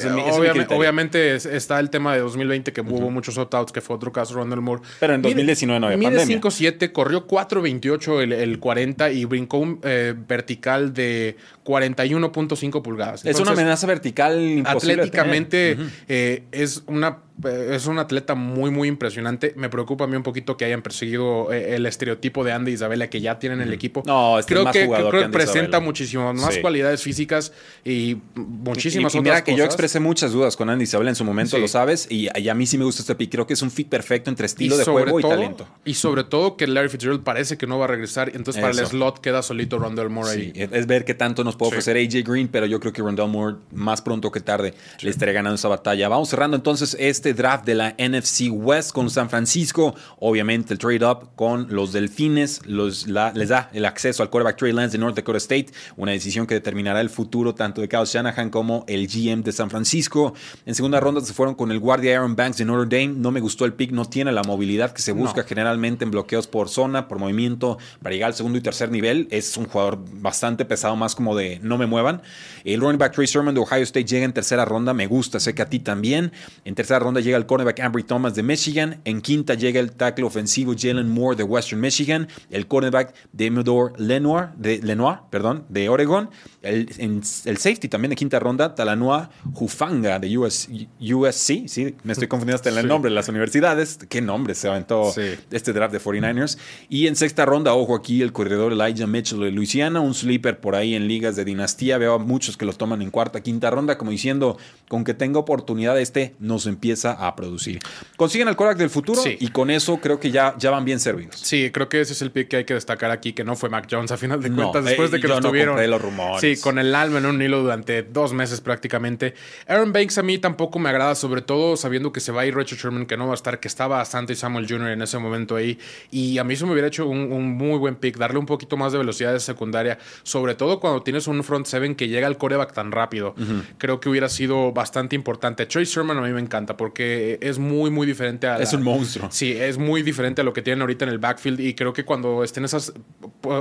obviamente, está el tema de 2020 que hubo muchos opt-outs, que fue otro caso, Ronald Moore. Pero en 2019 no había mide 5'7, corrió 4'28 el, el 40 y brincó un eh, vertical de 41.5 pulgadas. es una amenaza vertical imposible Atléticamente eh, es una eh, es un atleta muy, muy impresionante. Me preocupa a mí un poquito que hayan perseguido eh, el estereotipo de Andy Isabella que ya en el equipo. No, este creo más que, creo que, presenta muchísimas más cualidades físicas y muchísimas y, y mira que yo expresé muchas dudas con Andy Isabella en su momento, lo sabes, y, a mí sí me gusta este pick. Creo que es un fit perfecto entre estilo de juego y talento. Y sobre todo que Larry Fitzgerald parece que no va a regresar, entonces para el slot queda solito Rondell Moore ahí. Es ver qué tanto nos puede ofrecer AJ Green, pero yo creo que Rondell Moore más pronto que tarde le estaría ganando esa batalla. Vamos cerrando entonces este draft de la NFC West con San Francisco, obviamente el trade up con los Delfines, los, la, les da el acceso al quarterback Trey Lance de North Dakota State, una decisión que determinará el futuro tanto de Kyle Shanahan como el GM de San Francisco. En segunda ronda se fueron con el guardia Aaron Banks de Notre Dame. No me gustó el pick, no tiene la movilidad que se busca generalmente en bloqueos por zona, por movimiento, para llegar al segundo y tercer nivel. Es un jugador bastante pesado, más como de no me muevan. El running back Trey Sermon de Ohio State llega en tercera ronda, me gusta, sé que a ti también. En tercera ronda llega el cornerback Ambry Thomas de Michigan. En quinta llega el tackle ofensivo Jalen Moore de Western Michigan. El cornerback Demodor Lenoir de, Lenoir, perdón, de Oregon. El, el safety también de quinta ronda, Talanoa Jufanga de USC. Sí, me estoy confundiendo hasta en el nombre de las universidades. ¿Qué nombre se aventó este draft de 49ers? Y en sexta ronda, ojo aquí, el corredor Elijah Mitchell de Louisiana, un sleeper por ahí en ligas de dinastía. Veo a muchos que los toman en cuarta, quinta ronda, como diciendo, con que tenga oportunidad este, nos empieza a producir. Consiguen el Korak del futuro y con eso creo que ya, ya van bien servidos. Sí, creo que ese es el pick que hay que destacar aquí, que no fue Mac Jones a final de cuentas, después de que lo tuvieron. los rumores. Sí, con el alma en un hilo durante dos meses prácticamente. Aaron Banks a mí tampoco me agrada, sobre todo sabiendo que se va a ir Richard Sherman, que no va a estar, que estaba bastante Samuel Jr. en ese momento ahí. Y a mí eso me hubiera hecho un, muy buen pick, darle un poquito más de velocidad de secundaria, sobre todo cuando tienes un front seven que llega al coreback tan rápido. Creo que hubiera sido bastante importante. Trace Sherman a mí me encanta porque es muy, muy diferente a. Es un monstruo. Sí, es muy diferente a lo que tienen ahorita en el backfield. Y creo que cuando estén esas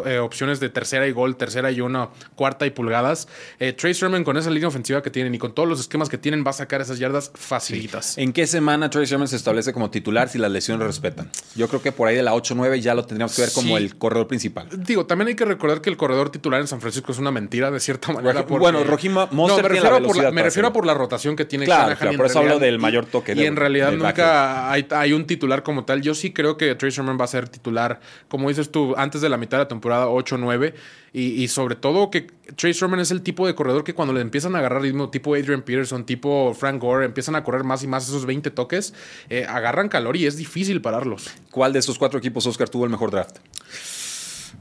eh, opciones de tercera y gol, tercera y una, cuarta y pulgadas, eh, Trace Sherman con esa línea ofensiva que tienen y con todos los esquemas que tienen va a sacar esas yardas facilitas. ¿En qué semana Trace Sherman se establece como titular si las lesiones respetan? Yo creo que por ahí de la 8-9 ya lo tendríamos que ver como el corredor principal. Digo, también hay que recordar que el corredor titular en San Francisco es una mentira de cierta manera. Bueno, Rojima no, me refiero, por la, me refiero por la rotación que tiene claro, claro por eso hablo del mayor toque. Y, en realidad nunca hay, un titular como tal. Yo sí creo que Trace Sherman va a ser titular, como dices tú, antes de la mitad de la temporada 8-9. Y, sobre todo que Trace Sherman es el tipo de corredor que cuando le empiezan a agarrar ritmo, tipo Adrian Peterson, tipo Frank Gore, empiezan a correr más y más esos 20 toques, eh, agarran calor y es difícil pararlos. ¿Cuál de estos cuatro equipos, Oscar, tuvo el mejor draft?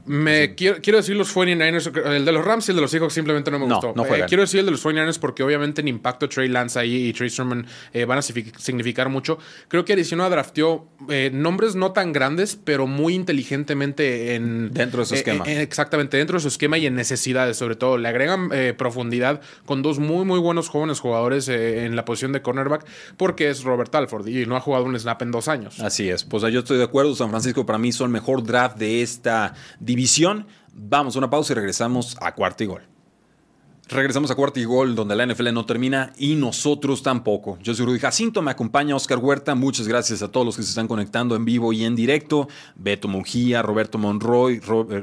Me quiero, quiero, decir los 49ers, el de los Rams y el de los Seahawks simplemente no me gustó. Eh, quiero decir el de los 49ers porque obviamente en impacto Trey Lance ahí y Trey Sermon eh, van a significar mucho. Creo que Arizona drafteó eh, nombres no tan grandes, pero muy inteligentemente en... Dentro de su esquema. exactamente, dentro de su esquema y en necesidades sobre todo. Le agregan profundidad con dos muy, muy buenos jóvenes jugadores en la posición de cornerback porque es Robert Alford y no ha jugado un snap en dos años. Así es. Pues yo estoy de acuerdo. San Francisco para mí son el mejor draft de esta división. Vamos a una pausa y regresamos a cuarto y gol. Regresamos a cuarto y gol, donde la NFL no termina y nosotros tampoco. Yo soy Rudy Jacinto, me acompaña Oscar Huerta. Muchas gracias a todos los que se están conectando en vivo y en directo. Beto Mujía, Roberto Monroy,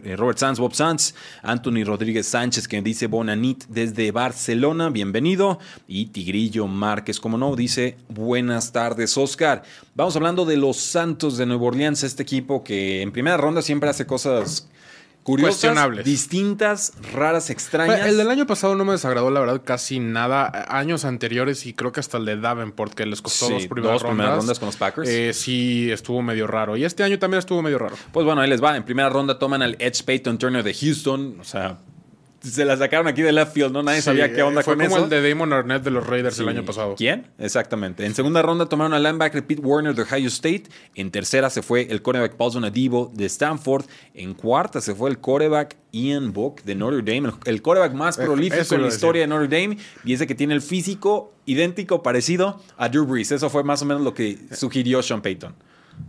eh, Robert Sanz, Bob Sanz, Anthony Rodríguez Sánchez, que dice Bonanit desde Barcelona, bienvenido. Y Tigrillo Márquez, como no, dice buenas tardes, Oscar. Vamos hablando de los Santos de Nueva Orleans, este equipo que en primera ronda siempre hace cosas curiosas, distintas, raras, extrañas. el del año pasado no me desagradó, la verdad, casi nada. Años anteriores y creo que hasta el de Davenport, que les costó dos, primeras, rondas, con los Packers. Eh, sí, estuvo medio raro. Y este año también estuvo medio raro. Pues bueno, ahí les va. En primera ronda toman al Edge Payton Turner de Houston. O sea, se la sacaron aquí de left field, ¿no? Nadie sabía qué onda fue con como el de Damon Arnett de los Raiders el año pasado. ¿Quién? Exactamente. En segunda ronda tomaron al linebacker Pete Warner de Ohio State. En tercera se fue el quarterback Paulson Adibo de Stanford. En cuarta se fue el quarterback Ian Book de Notre Dame. El quarterback más eh, prolífico en la historia de Notre Dame. Y ese que tiene el físico idéntico, parecido a Drew Brees. Eso fue más o menos lo que sugirió Sean Payton.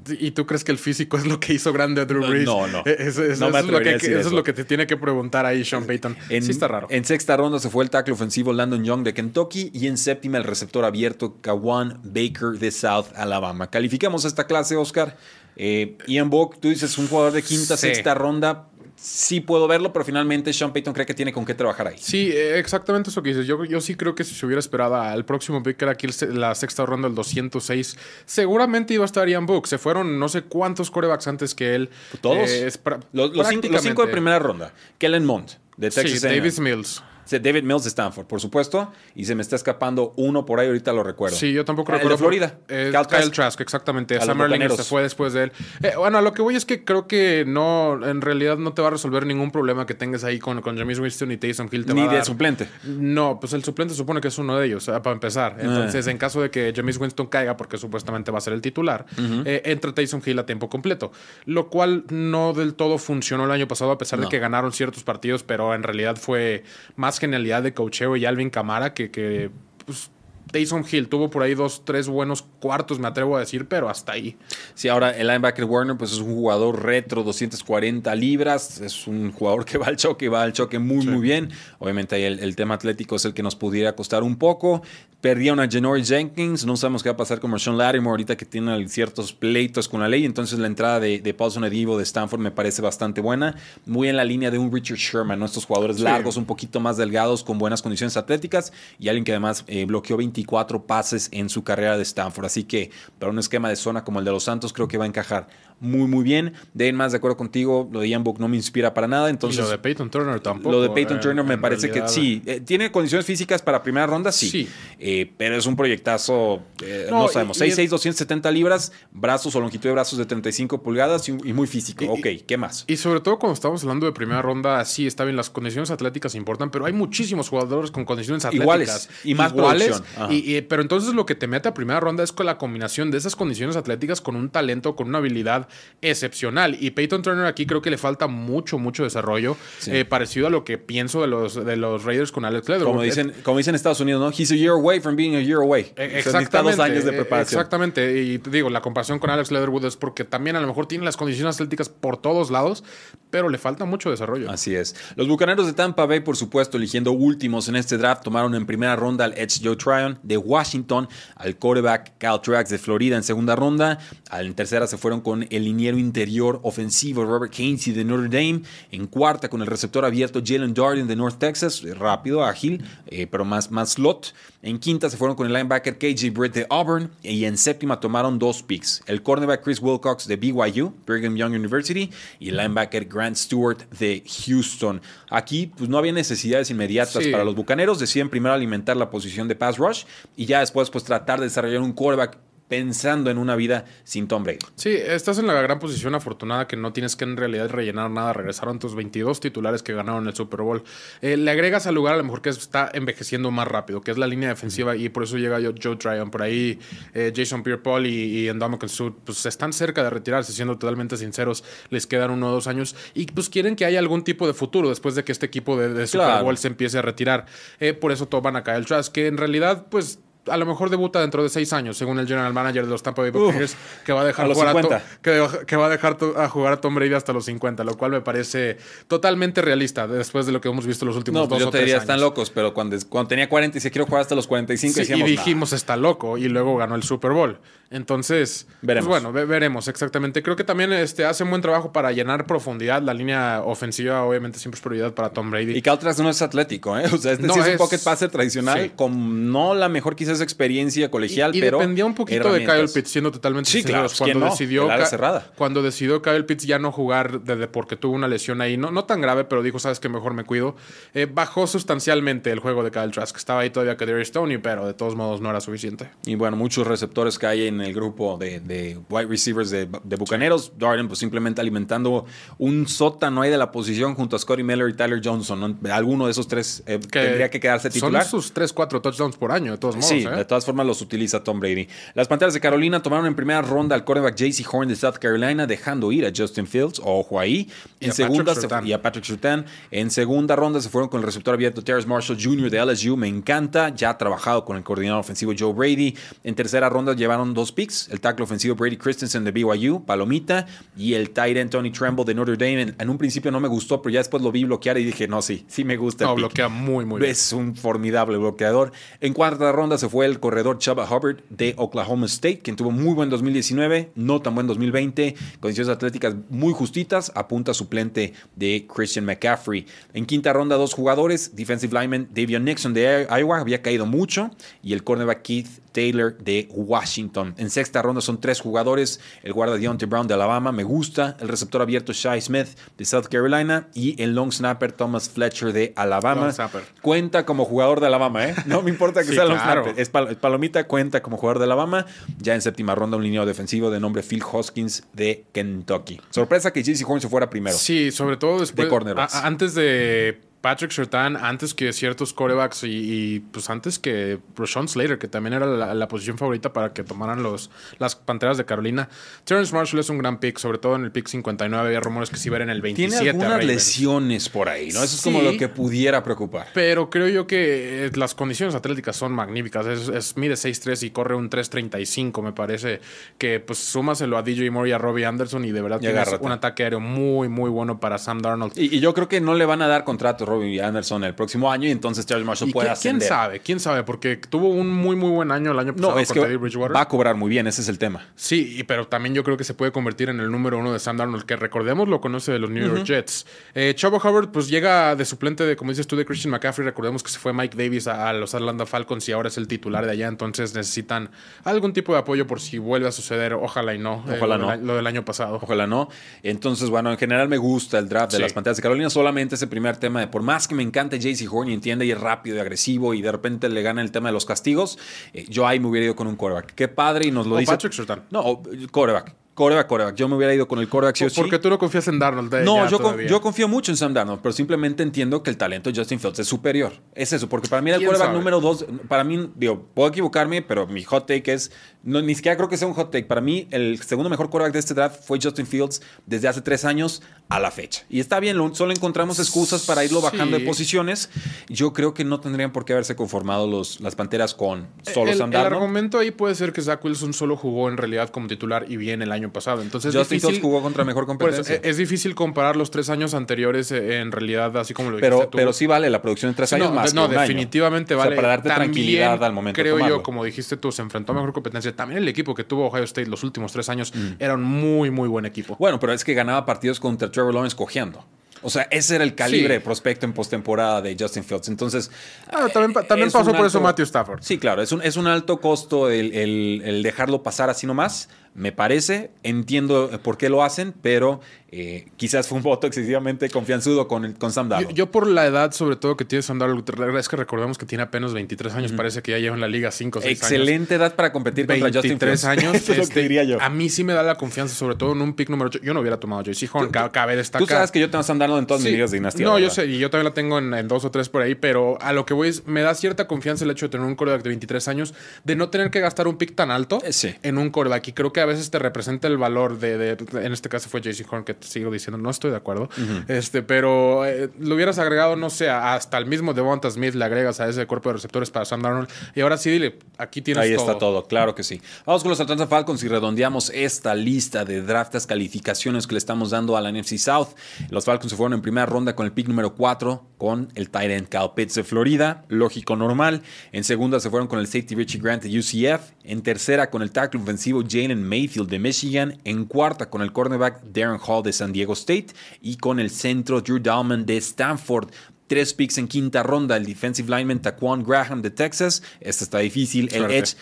¿Y tú crees que el físico es lo que hizo grande a Drew Brees? No, no. E-, eso, es, lo que, eso, es lo que te tiene que preguntar ahí Sean Payton. En, sí está raro. En sexta ronda se fue el tackle ofensivo Landon Young de Kentucky y en séptima el receptor abierto Kawan Baker de South Alabama. Calificamos esta clase, Oscar. Eh, Ian Book, tú dices un jugador de quinta, sexta ronda sí puedo verlo, pero finalmente Sean Payton cree que tiene con qué trabajar ahí. Sí, eh, exactamente eso que dices. Yo, yo sí creo que si se hubiera esperado al próximo pick, que era aquí la sexta ronda, el 206, seguramente iba a estar Ian Book. Se fueron no sé cuántos corebacks antes que él. ¿Todos? Eh, los, cinco, de primera ronda. Kellen Mond, de Texas Sí, Davis Mills. David Mills de Stanford, por supuesto. Y se me está escapando uno por ahí, ahorita lo recuerdo. Sí, yo tampoco ah, recuerdo. de Florida. Kyle, Trask. exactamente. Summerlin se fue después de él. Eh, bueno, lo que voy es que creo que no, en realidad no te va a resolver ningún problema que tengas ahí con, con James Winston y Taysom Hill. Ni de suplente. No, pues el suplente supone que es uno de ellos, para empezar. Entonces, en caso de que James Winston caiga, porque supuestamente va a ser el titular, eh, entra Taysom Hill a tiempo completo. Lo cual no del todo funcionó el año pasado, a pesar de que ganaron ciertos partidos, pero en realidad fue más genialidad de cocheo y Alvin Camara que, que pues, Taysom Hill tuvo por ahí dos, tres buenos cuartos, me atrevo a decir, pero hasta ahí. Sí, ahora el linebacker Warner, pues es un jugador retro, 240 libras, es un jugador que va al choque, va al choque muy, muy bien. Obviamente ahí el, tema atlético es el que nos pudiera costar un poco. Perdieron a Janory Jenkins, no sabemos qué va a pasar con Marshawn Lattimore ahorita que tiene ciertos pleitos con la ley, entonces la entrada de, de Paulson Edivo de Stanford me parece bastante buena, muy en la línea de un Richard Sherman, ¿no? estos jugadores largos, un poquito más delgados, con buenas condiciones atléticas y alguien que además eh, bloqueó 20 24 pases en su carrera de Stanford. Así que para un esquema de zona como el de los Santos creo que va a encajar muy, muy bien. De más de acuerdo contigo, lo de Ian Book no me inspira para nada. Entonces, lo de Peyton Turner tampoco. Lo de Peyton eh, Turner me parece que sí. Eh, ¿Tiene condiciones físicas para primera ronda? Sí. Eh, pero es un proyectazo, no, sabemos, 6'6, 270 libras, brazos o longitud de brazos de 35 pulgadas y, muy físico. ok, ¿qué más? Y sobre todo cuando estamos hablando de primera ronda, sí, está bien, las condiciones atléticas importan, pero hay muchísimos jugadores con condiciones atléticas. Iguales. Y más iguales. Y, pero entonces lo que te mete a primera ronda es con la combinación de esas condiciones atléticas con un talento, con una habilidad excepcional. Y Peyton Turner aquí creo que le falta mucho, mucho desarrollo, eh, parecido a lo que pienso de los, de los Raiders con Alex Leatherwood. Como dicen, como dicen en Estados Unidos, ¿no? He's a year away from being a year away. Eh, exactamente. dos años de preparación. Exactamente. Y digo, la comparación con Alex Leatherwood es porque también a lo mejor tiene las condiciones atléticas por todos lados, pero le falta mucho desarrollo. Así es. Los Bucaneros de Tampa Bay, por supuesto, eligiendo últimos en este draft, tomaron en primera ronda al Edge Joe Tryon de Washington, al quarterback Cal Trax de Florida en segunda ronda, en tercera se fueron con el liniero interior ofensivo Robert Casey de Notre Dame. En cuarta con el receptor abierto Jalen Darden de North Texas, rápido, ágil, eh, pero más, más slot. En quinta se fueron con el linebacker KJ Britt de Auburn. Y en séptima tomaron dos picks. El cornerback Chris Wilcox de BYU, Brigham Young University. Y el linebacker Grant Stewart de Houston. Aquí pues no había necesidades inmediatas para los bucaneros. Deciden primero alimentar la posición de pass rush. Y ya después pues tratar de desarrollar un quarterback pensando en una vida sin Tom Brady. Sí, estás en la gran posición afortunada que no tienes que en realidad rellenar nada. Regresaron tus 22 titulares que ganaron el Super Bowl. Eh, le agregas al lugar a lo mejor que está envejeciendo más rápido, que es la línea defensiva y por eso llega Joe Tryon. Por ahí eh, Jason Pierre-Paul y, y Sud pues están cerca de retirarse, siendo totalmente sinceros. Les quedan uno o dos años y pues quieren que haya algún tipo de futuro después de que este equipo de, Super Bowl se empiece a retirar. Eh, por eso toman a Kyle Trask, que en realidad pues a lo mejor debuta dentro de seis años, según el general manager de los Tampa Bay Buccaneers, que va a dejar, jugar, a que, va a, dejar a jugar a Tom Brady hasta los 50, lo cual me parece totalmente realista después de lo que hemos visto los últimos no, pues dos yo te diría, están locos, pero cuando, cuando tenía 40 y se quiero jugar hasta los 45, sí, y dijimos, está loco, y luego ganó el Super Bowl. Entonces, pues veremos. bueno, veremos exactamente. Creo que también este, hace un buen trabajo para llenar profundidad. La línea ofensiva, obviamente, siempre es prioridad para Tom Brady. Y Caltras no es atlético, ¿eh? O sea, este no, es, un pocket passer tradicional, con no la mejor quizás experiencia colegial, y, pero. dependía un poquito de Kyle Pitts, siendo totalmente sí, claro, cuando decidió. cerrada. Cuando decidió Kyle Pitts ya no jugar desde porque tuvo una lesión ahí, no, no tan grave, pero dijo, sabes que mejor me cuido. Eh, bajó sustancialmente el juego de Kyle Trask. Estaba ahí todavía que Stoney, pero de todos modos no era suficiente. Y bueno, muchos receptores que hay en el grupo de de, wide receivers de, Bucaneros. Darden, pues simplemente alimentando un sótano ahí de la posición junto a Scotty Miller y Tyler Johnson. Alguno de esos tres eh, tendría que quedarse titular. Son sus 3, 4 touchdowns por año, de todos modos. Sí, ¿eh? de todas formas los utiliza Tom Brady. Las Panteras de Carolina tomaron en primera ronda al quarterback JC Horn de South Carolina, dejando ir a Justin Fields, ojo ahí. En segunda y a Patrick Surtain. En segunda ronda se fueron con el receptor abierto Terrence Marshall Jr. de LSU. Me encanta. Ya ha trabajado con el coordinador ofensivo Joe Brady. En tercera ronda llevaron dos picks. El tackle ofensivo Brady Christensen de BYU, Palomita, y el tight end Tony Tremble de Notre Dame. En, un principio no me gustó, pero ya después lo vi bloquear y dije, no, sí, sí me gusta. No, bloquea muy, muy <laughs> bien. Es un formidable bloqueador. En cuarta ronda se fue el corredor Chuba Hubbard de Oklahoma State, quien tuvo muy buen 2019, no tan buen 2020, condiciones atléticas muy justitas, apunta suplente de Christian McCaffrey. En quinta ronda, dos jugadores, defensive lineman Davion Nixon de Iowa, había caído mucho, y el cornerback Keith Taylor de Washington. En sexta ronda son tres jugadores. El guarda Deontay Brown de Alabama me gusta. El receptor abierto Shai Smith de South Carolina. Y el long snapper Thomas Fletcher de Alabama. Cuenta como jugador de Alabama, ¿eh? No me importa que sea long snapper. Es, palomita, cuenta como jugador de Alabama. Ya en séptima ronda un lineado defensivo de nombre Phil Hoskins de Kentucky. Sorpresa que JC Horn se fuera primero. Sí, sobre todo después. De antes de Patrick Sertan antes que ciertos corebacks y, pues antes que Rashawn Slater, que también era la, posición favorita para que tomaran los, las Panteras de Carolina. Terrence Marshall es un gran pick, sobre todo en el pick 59. Había rumores que sí iba en el 27. Tiene algunas lesiones por ahí, ¿no? Eso es como lo que pudiera preocupar. Pero creo yo que eh, las condiciones atléticas son magníficas. Es, mide 6'3 y corre un 3'35, me parece. Que pues súmaselo a DJ Moore y a Robbie Anderson y de verdad tiene un ataque aéreo muy, muy bueno para Sam Darnold. Y, y yo creo que no le van a dar contrato, y Anderson el próximo año y entonces Charles Marshall puede ascender. ¿Quién sabe? ¿Quién sabe? Porque tuvo un muy, muy buen año el año pasado no, es que Va a cobrar muy bien, ese es el tema. Sí, pero también yo creo que se puede convertir en el número uno de Sam Darnold, que recordemos lo conoce de los New York Jets. Eh, Chavo Howard, pues llega de suplente de, como dices tú, de Christian McCaffrey. Recordemos que se fue Mike Davis a, los Atlanta Falcons y ahora es el titular de allá, entonces necesitan algún tipo de apoyo por si vuelve a suceder. Ojalá y no. Eh, Ojalá no. lo del año pasado. Ojalá no. Entonces, bueno, en general me gusta el draft de las pantallas de Carolina. Solamente ese primer tema de por más que me encante JC Horn y entiende y es rápido y agresivo y de repente le gana el tema de los castigos, eh, yo ahí me hubiera ido con un quarterback. Qué padre y nos lo dice. Patrick No, quarterback. Coreback, coreback. Yo me hubiera ido con el coreback sí Porque tú no confías en Darnold. Eh, no, yo, yo, confío mucho en Sam Darnold, pero simplemente entiendo que el talento de Justin Fields es superior. Es eso, porque para mí era el coreback número dos. Para mí, digo, puedo equivocarme, pero mi hot take es. No, ni siquiera creo que sea un hot take. Para mí, el segundo mejor coreback de este draft fue Justin Fields desde hace tres años a la fecha. Y está bien, solo encontramos excusas para irlo bajando de posiciones. Yo creo que no tendrían por qué haberse conformado los, las panteras con solo el, Sam Darnold. El argumento ahí puede ser que Zach Wilson solo jugó en realidad como titular y bien el año pasado. Entonces, Justin jugó contra mejor competencia. es, difícil comparar los tres años anteriores eh, en realidad, así como lo pero, dijiste tú. Pero sí vale la producción de tres años no, más. No, definitivamente vale. para darte tranquilidad al momento. Creo yo, como dijiste tú, se enfrentó a mejor competencia. También el equipo que tuvo Ohio State los últimos tres años mm. era un muy, muy buen equipo. Bueno, pero es que ganaba partidos contra Trevor Lawrence cojeando. O sea, ese era el calibre de prospecto en postemporada de Justin Fields. Entonces. Ah, también, también pasó por eso Matthew Stafford. Sí, claro. Es un, es un alto costo el, el dejarlo pasar así nomás me parece, entiendo por qué lo hacen, pero eh, quizás fue un voto excesivamente confianzudo con, con Sam Darnold. Yo, por la edad, sobre todo que tiene Sam Darnold, es que recordemos que tiene apenas 23 años, parece que ya lleva en la liga 5 o 6 años. Excelente edad para competir contra Justin Fields. años. Eso <laughs> es lo que este, diría yo. A mí sí me da la confianza, sobre todo en un pick número 8. Yo no hubiera tomado JC Horn, cabe destacar. Tú sabes que yo tengo a Sam Darnold en todas mis ligas de dinastía. No, yo sé, y yo también la tengo en, dos o tres por ahí, pero a lo que voy es, me da cierta confianza el hecho de tener un coreback de 23 años, de no tener que gastar un pick tan alto eh, en un coreback. Y creo que a veces te representa el valor de, en este caso fue JC Horn, que te sigo diciendo, no estoy de acuerdo, este, pero eh, lo hubieras agregado, no sé, hasta el mismo Devonta Smith le agregas a ese cuerpo de receptores para Sam Darnold, y ahora sí, dile, aquí tienes Ahí está todo, claro que sí. Vamos con los Atlanta Falcons y redondeamos esta lista de draftas, calificaciones que le estamos dando a la NFC South. Los Falcons se fueron en primera ronda con el pick número 4, con el tight end Pitts de Florida, lógico normal. En segunda se fueron con el safety Richie Grant de UCF. En tercera con el tackle ofensivo Jalen Mayfield de Michigan en cuarta con el cornerback Darren Hall de San Diego State y con el centro Drew Dalman de Stanford. Tres picks en quinta ronda, el defensive lineman Taquan Graham de Texas. Este está difícil. El edge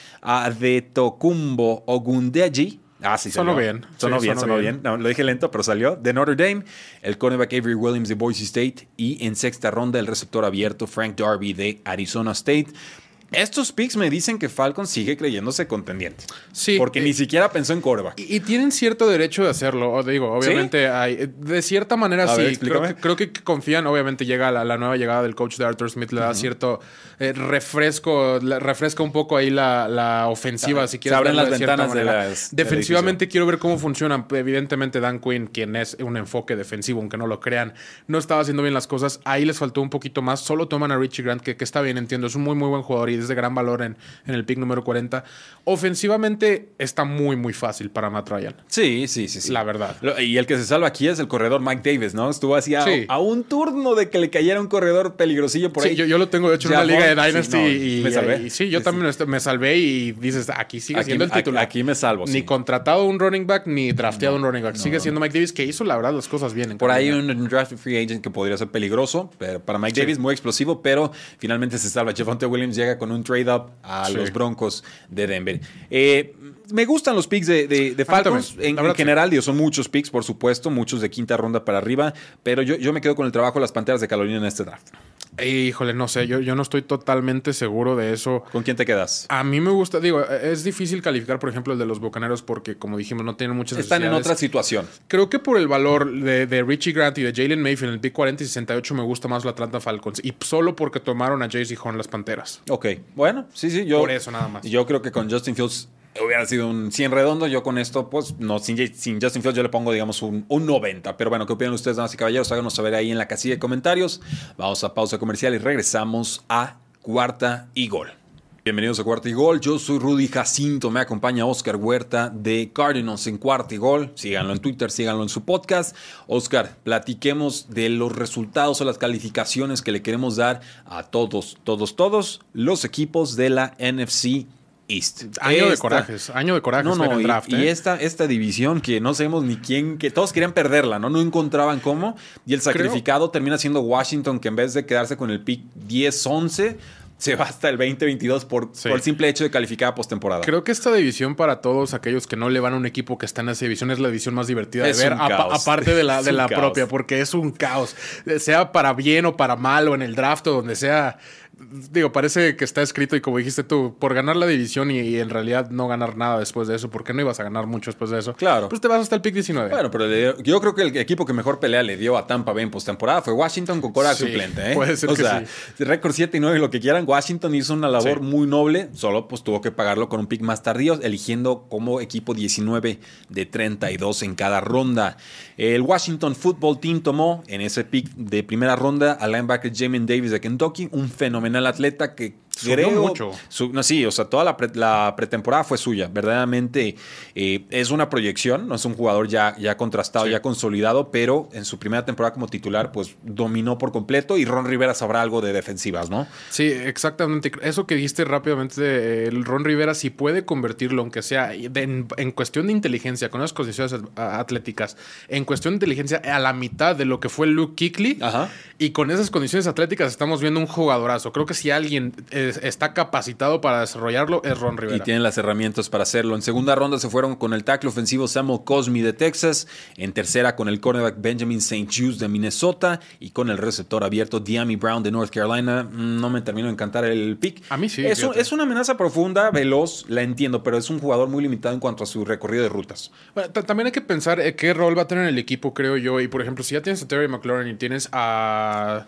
de Tocumbo Ogundeji Ah, sí, sonó bien. Sonó bien, sonó bien. No, lo dije lento, pero salió. De Notre Dame, el cornerback Avery Williams de Boise State. Y en sexta ronda, el receptor abierto Frank Darby de Arizona State. Estos picks me dicen que Falcon sigue creyéndose contendiente. Sí. Porque ni siquiera pensó en quarterback. Y, tienen cierto derecho de hacerlo. Digo, obviamente hay. De cierta manera sí. creo, que, confían. Obviamente llega la, la, nueva llegada del coach de Arthur Smith, le da cierto eh, refresco, refresca un poco ahí la, ofensiva, si quieres. Se abren las ventanas de las. Defensivamente quiero ver cómo funcionan. Evidentemente, Dan Quinn, quien es un enfoque defensivo, aunque no lo crean, no estaba haciendo bien las cosas. Ahí les faltó un poquito más. Solo toman a Richie Grant, que, que está bien, entiendo. Es un muy, muy buen jugador y de gran valor en, en el pick número 40. Ofensivamente está muy, muy fácil para Matt Ryan. Sí, sí, sí, sí. La verdad. Y el que se salva aquí es el corredor Mike Davis, ¿no? Estuvo así a, un turno de que le cayera un corredor peligrosillo por ahí. Sí, yo, lo tengo hecho en una liga de Dynasty y, me salvé. sí, yo también me salvé y dices, aquí sigue siendo el titular. Aquí, me salvo. Ni contratado un running back ni drafteado un running back. sigue siendo Mike Davis que hizo la verdad las cosas bien. por ahí un, draft free agent que podría ser peligroso. Pero para Mike Davis muy explosivo, pero finalmente se salva. Javonte Williams llega con un trade up a los Broncos de Denver. Eh, me gustan los picks de, Falcons. En, general, digo, son muchos picks, por supuesto, muchos de quinta ronda para arriba, pero yo, yo me quedo con el trabajo de las Panteras de Carolina en este draft. Híjole, no sé, yo, yo no estoy totalmente seguro de eso. ¿Con quién te quedas? A mí me gusta, digo, es difícil calificar, por ejemplo, el de los Bucaneros porque, como dijimos, no tienen muchas Están en otra situación. Creo que por el valor de, Richie Grant y de Jalen Mayfield en el pick 40 y 68 me gusta más la Atlanta Falcons. Y solo porque tomaron a Jaycee Horn las Panteras. Ok, bueno, sí, sí, yo... Por eso nada más. Yo creo que con Justin Fields hubiera sido un 100 redondo. Yo con esto, pues, no, sin, Justin Fields yo le pongo, digamos, un, 90. Pero bueno, ¿qué opinan ustedes, damas y caballeros? Háganos saber ahí en la casilla de comentarios. Vamos a pausa comercial y regresamos a cuarta y gol. Bienvenidos a Cuarta y Gol. Yo soy Rudy Jacinto. Me acompaña Oscar Huerta de Cardinals en Cuarta y Gol. Síganlo en Twitter, síganlo en su podcast. Oscar, platiquemos de los resultados o las calificaciones que le queremos dar a todos, todos, todos los equipos de la NFC East. Año de corajes, año de corajes no, no, draft. Y, ¿eh? esta, esta división que no sabemos ni quién, que todos querían perderla, ¿no? No encontraban cómo. Y el sacrificado termina siendo Washington, que en vez de quedarse con el pick 10-11, se va hasta el 2022 por, por el simple hecho de calificar a postemporada. Creo que esta división para todos aquellos que no le van a un equipo que está en esa división es la división más divertida de ver, aparte de la, <laughs> de la propia, porque es un caos. Sea para bien o para mal o en el draft o donde sea digo, parece que está escrito y como dijiste tú, por ganar la división y, en realidad no ganar nada después de eso, porque no ibas a ganar mucho después de eso. Claro. Pues te vas hasta el pick 19. Bueno, pero yo creo que el equipo que mejor pelea le dio a Tampa Bay en postemporada fue Washington con Cora suplente, ¿eh? Puede ser o sea, récord 7 y 9 lo que quieran, Washington hizo una labor muy noble, solo pues tuvo que pagarlo con un pick más tardío, eligiendo como equipo 19 de 32 en cada ronda. El Washington Football Team tomó en ese pick de primera ronda al linebacker Jamin Davis de Kentucky, un fenomenal atleta que creo mucho. no, sí, o sea, toda la, pretemporada fue suya. Verdaderamente eh, es una proyección, no es un jugador ya, ya contrastado, ya consolidado, pero en su primera temporada como titular, pues dominó por completo y Ron Rivera sabrá algo de defensivas, ¿no? Sí, exactamente. Eso que dijiste rápidamente, el Ron Rivera si puede convertirlo, aunque sea en, cuestión de inteligencia, con esas condiciones atléticas, en cuestión de inteligencia a la mitad de lo que fue Luke Kickley, y con esas condiciones atléticas estamos viendo un jugadorazo. Creo que si alguien está capacitado para desarrollarlo es Ron Rivera. Y tiene las herramientas para hacerlo. En segunda ronda se fueron con el tackle ofensivo Samuel Cosmi de Texas. En tercera con el cornerback Benjamin St. Just de Minnesota. Y con el receptor abierto Diami Brown de North Carolina. Mm, no me termino de encantar el pick. A mí sí. Es, es, una amenaza profunda, veloz, la entiendo, pero es un jugador muy limitado en cuanto a su recorrido de rutas. también hay que pensar eh, qué rol va a tener en el equipo, creo yo. Y por ejemplo, si ya tienes a Terry McLaurin y tienes a,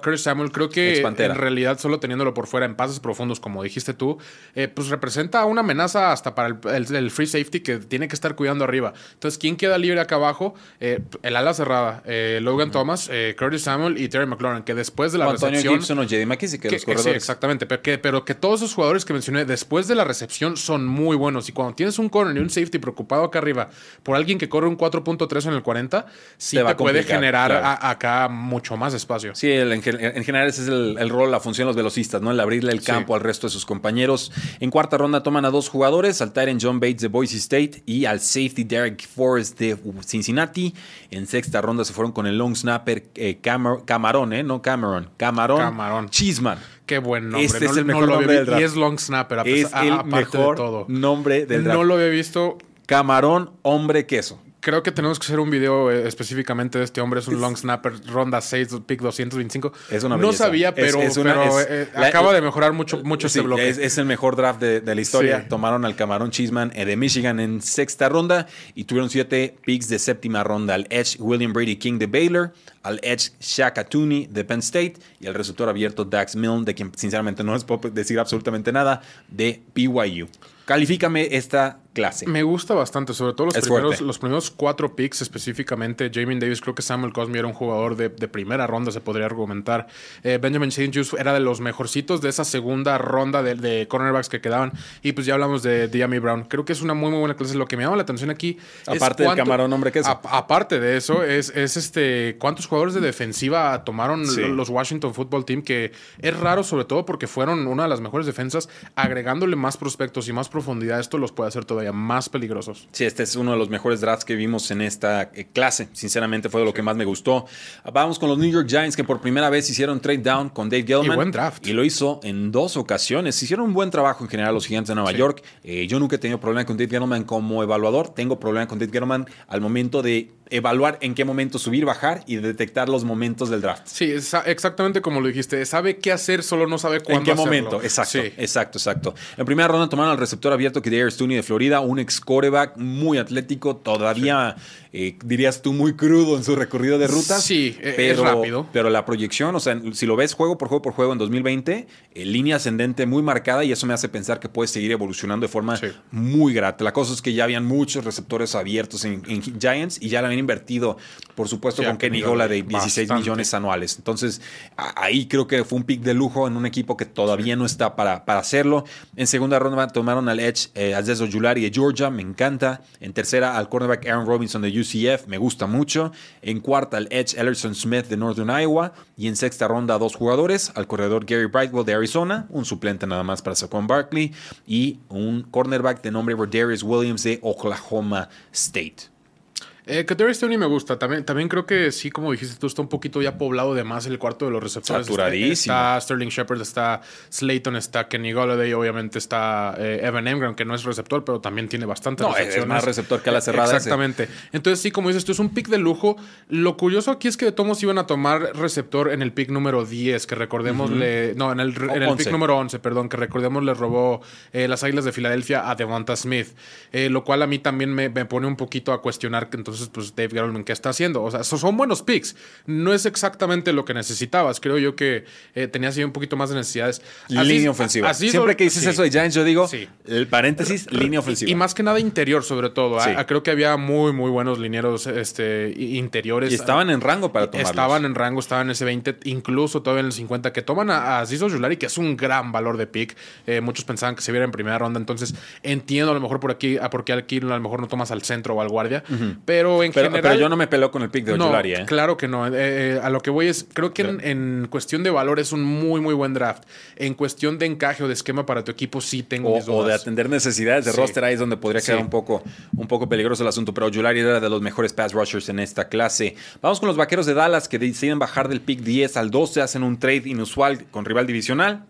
Curtis, Samuel, creo que en realidad solo por fuera en pases profundos, como dijiste tú, eh, pues representa una amenaza hasta para el, free safety que tiene que estar cuidando arriba. Entonces, ¿quién queda libre acá abajo? Eh, el ala cerrada, eh, Logan Thomas, Curtis Samuel y Terry McLaurin, que después de la recepción... Gibson o J.D. McKissick, que, los corredores. Sí, exactamente, pero que, pero que todos esos jugadores que mencioné después de la recepción son muy buenos. Y cuando tienes un corner y un safety preocupado acá arriba por alguien que corre un 4.3 en el 40, sí te, puede generar acá mucho más espacio. Sí, en, general ese es el, rol, la función de los velocistas, ¿no? El abrirle el campo al resto de sus compañeros. En cuarta ronda toman a dos jugadores, al Tyrant John Bates de Boise State y al safety Derek Forrest de Cincinnati. En sexta ronda se fueron con el long snapper eh, Camarón, ¿eh? No Cameron. Camarón. Camarón. Chisman. Qué buen nombre. Este es el mejor nombre del draft. Y es long snapper, es el mejor todo. nombre del draft. No lo había visto. Camarón, hombre queso creo que tenemos que hacer un video eh, específicamente de este hombre. Es un long snapper, ronda 6, pick 225. Es una No sabía, pero, eh, acaba de mejorar mucho, mucho este bloque. Es, el mejor draft de, la historia. Tomaron al Camarón Chisman eh, de Michigan en sexta ronda y tuvieron siete picks de séptima ronda. Al Edge William Brady King de Baylor, al Edge Shaka Tooney de Penn State y al receptor abierto Dax Milne, de quien sinceramente no les puedo decir absolutamente nada, de BYU. Califícame esta clase. Me gusta bastante, sobre todo los, primeros, los primeros cuatro picks específicamente. Jamin Davis, creo que Samuel Cosme era un jugador de, primera ronda, se podría argumentar. Eh, Benjamin St. Just era de los mejorcitos de esa segunda ronda de, cornerbacks que quedaban. Y pues ya hablamos de Diami Brown. Creo que es una muy, muy buena clase. Lo que me llama la atención aquí. Aparte del camarón, hombre, que es. aparte de eso, es, es este. ¿Cuántos jugadores de defensiva tomaron los Washington Football Team, que es raro sobre todo porque fueron una de las mejores defensas, agregándole más prospectos y más profundidad, esto los puede hacer todavía más peligrosos. Sí, este es uno de los mejores drafts que vimos en esta eh, clase. Sinceramente fue de lo que más me gustó. Vamos con los New York Giants que por primera vez hicieron trade down con Dave Gettleman. Y buen draft. Y lo hizo en dos ocasiones. Hicieron un buen trabajo en general los Gigantes de Nueva York. Eh, yo nunca he tenido problema con Dave Gettleman como evaluador. Tengo problema con Dave Gettleman al momento de evaluar en qué momento subir, bajar y detectar los momentos del draft. Sí, exactamente como lo dijiste. Sabe qué hacer, solo no sabe cuándo. En qué momento, exacto. Exacto, exacto. En primera ronda tomaron al receptor abierto que de Stoney de Florida, un ex coreback muy atlético, todavía eh, dirías tú muy crudo en su recorrido de rutas. Sí, e, pero, es rápido. Pero la proyección, o sea, si lo ves juego por juego por juego en 2020, eh, línea ascendente muy marcada y eso me hace pensar que puede seguir evolucionando de forma muy grata. La cosa es que ya habían muchos receptores abiertos en, en Giants y ya la habían invertido, por supuesto, con Kenny Gola de 16 millones anuales. Entonces, ahí creo que fue un pick de lujo en un equipo que todavía no está para, para hacerlo. En segunda ronda tomaron al Edge eh, Azezo Yulari de Georgia, me encanta. En tercera al cornerback Aaron Robinson de UCF, me gusta mucho. En cuarta al Edge Ellerson Smith de Northern Iowa. Y en sexta ronda dos jugadores, al corredor Gary Brightwell de Arizona, un suplente nada más para Saquon Barkley. Y un cornerback de nombre Rodarius Williams de Oklahoma State. Eh, Stoney me gusta. También, también creo que sí, como dijiste tú, está un poquito ya poblado de más el cuarto de los receptores. Saturadísimo. Está, Sterling Shepard, está Slayton, está Kenny Golladay, obviamente está eh, Evan Engram, que no es receptor, pero también tiene bastante no, es más receptor que a la cerrada. Exactamente. Entonces, sí, como dices tú, es un pick de lujo. Lo curioso aquí es que de todos iban a tomar receptor en el pick número 10, que recordemos le. No, en el, en el pick número 11, perdón, que recordemos le robó eh, las Águilas de Filadelfia a Devonta Smith. lo cual a mí también me, me, pone un poquito a cuestionar que entonces, pues, Dave Gettleman ¿qué está haciendo? O sea, son buenos picks. No es exactamente lo que necesitabas. Creo yo que eh, tenías un poquito más de necesidades. línea ofensiva. Siempre que dices eso de Giants, yo digo, el paréntesis, línea ofensiva. Y, más que nada interior, sobre todo. ¿ah? Creo que había muy, muy buenos linieros este, interiores. Y estaban en rango para tomarlos. Estaban en rango, estaban en ese 20, incluso todavía en el 50, que toman a, a Zizo que es un gran valor de pick. Eh, muchos pensaban que se viera en primera ronda, entonces entiendo a lo mejor por aquí, a por qué aquí a lo mejor no tomas al centro o al guardia, pero en general... Pero yo no me peló con el pick de Ojulari, ¿eh? Claro que no. Eh, eh, a lo que voy es, creo que en, cuestión de valor es un muy, muy buen draft. En cuestión de encaje o de esquema para tu equipo, sí tengo o, mis dudas. O de atender necesidades de roster, ahí es donde podría quedar un, poco, un poco peligroso el asunto. Pero Ojulari era de los mejores pass rushers en esta clase. Vamos con los vaqueros de Dallas que deciden bajar del pick 10 al 12, hacen un trade inusual con rival divisional.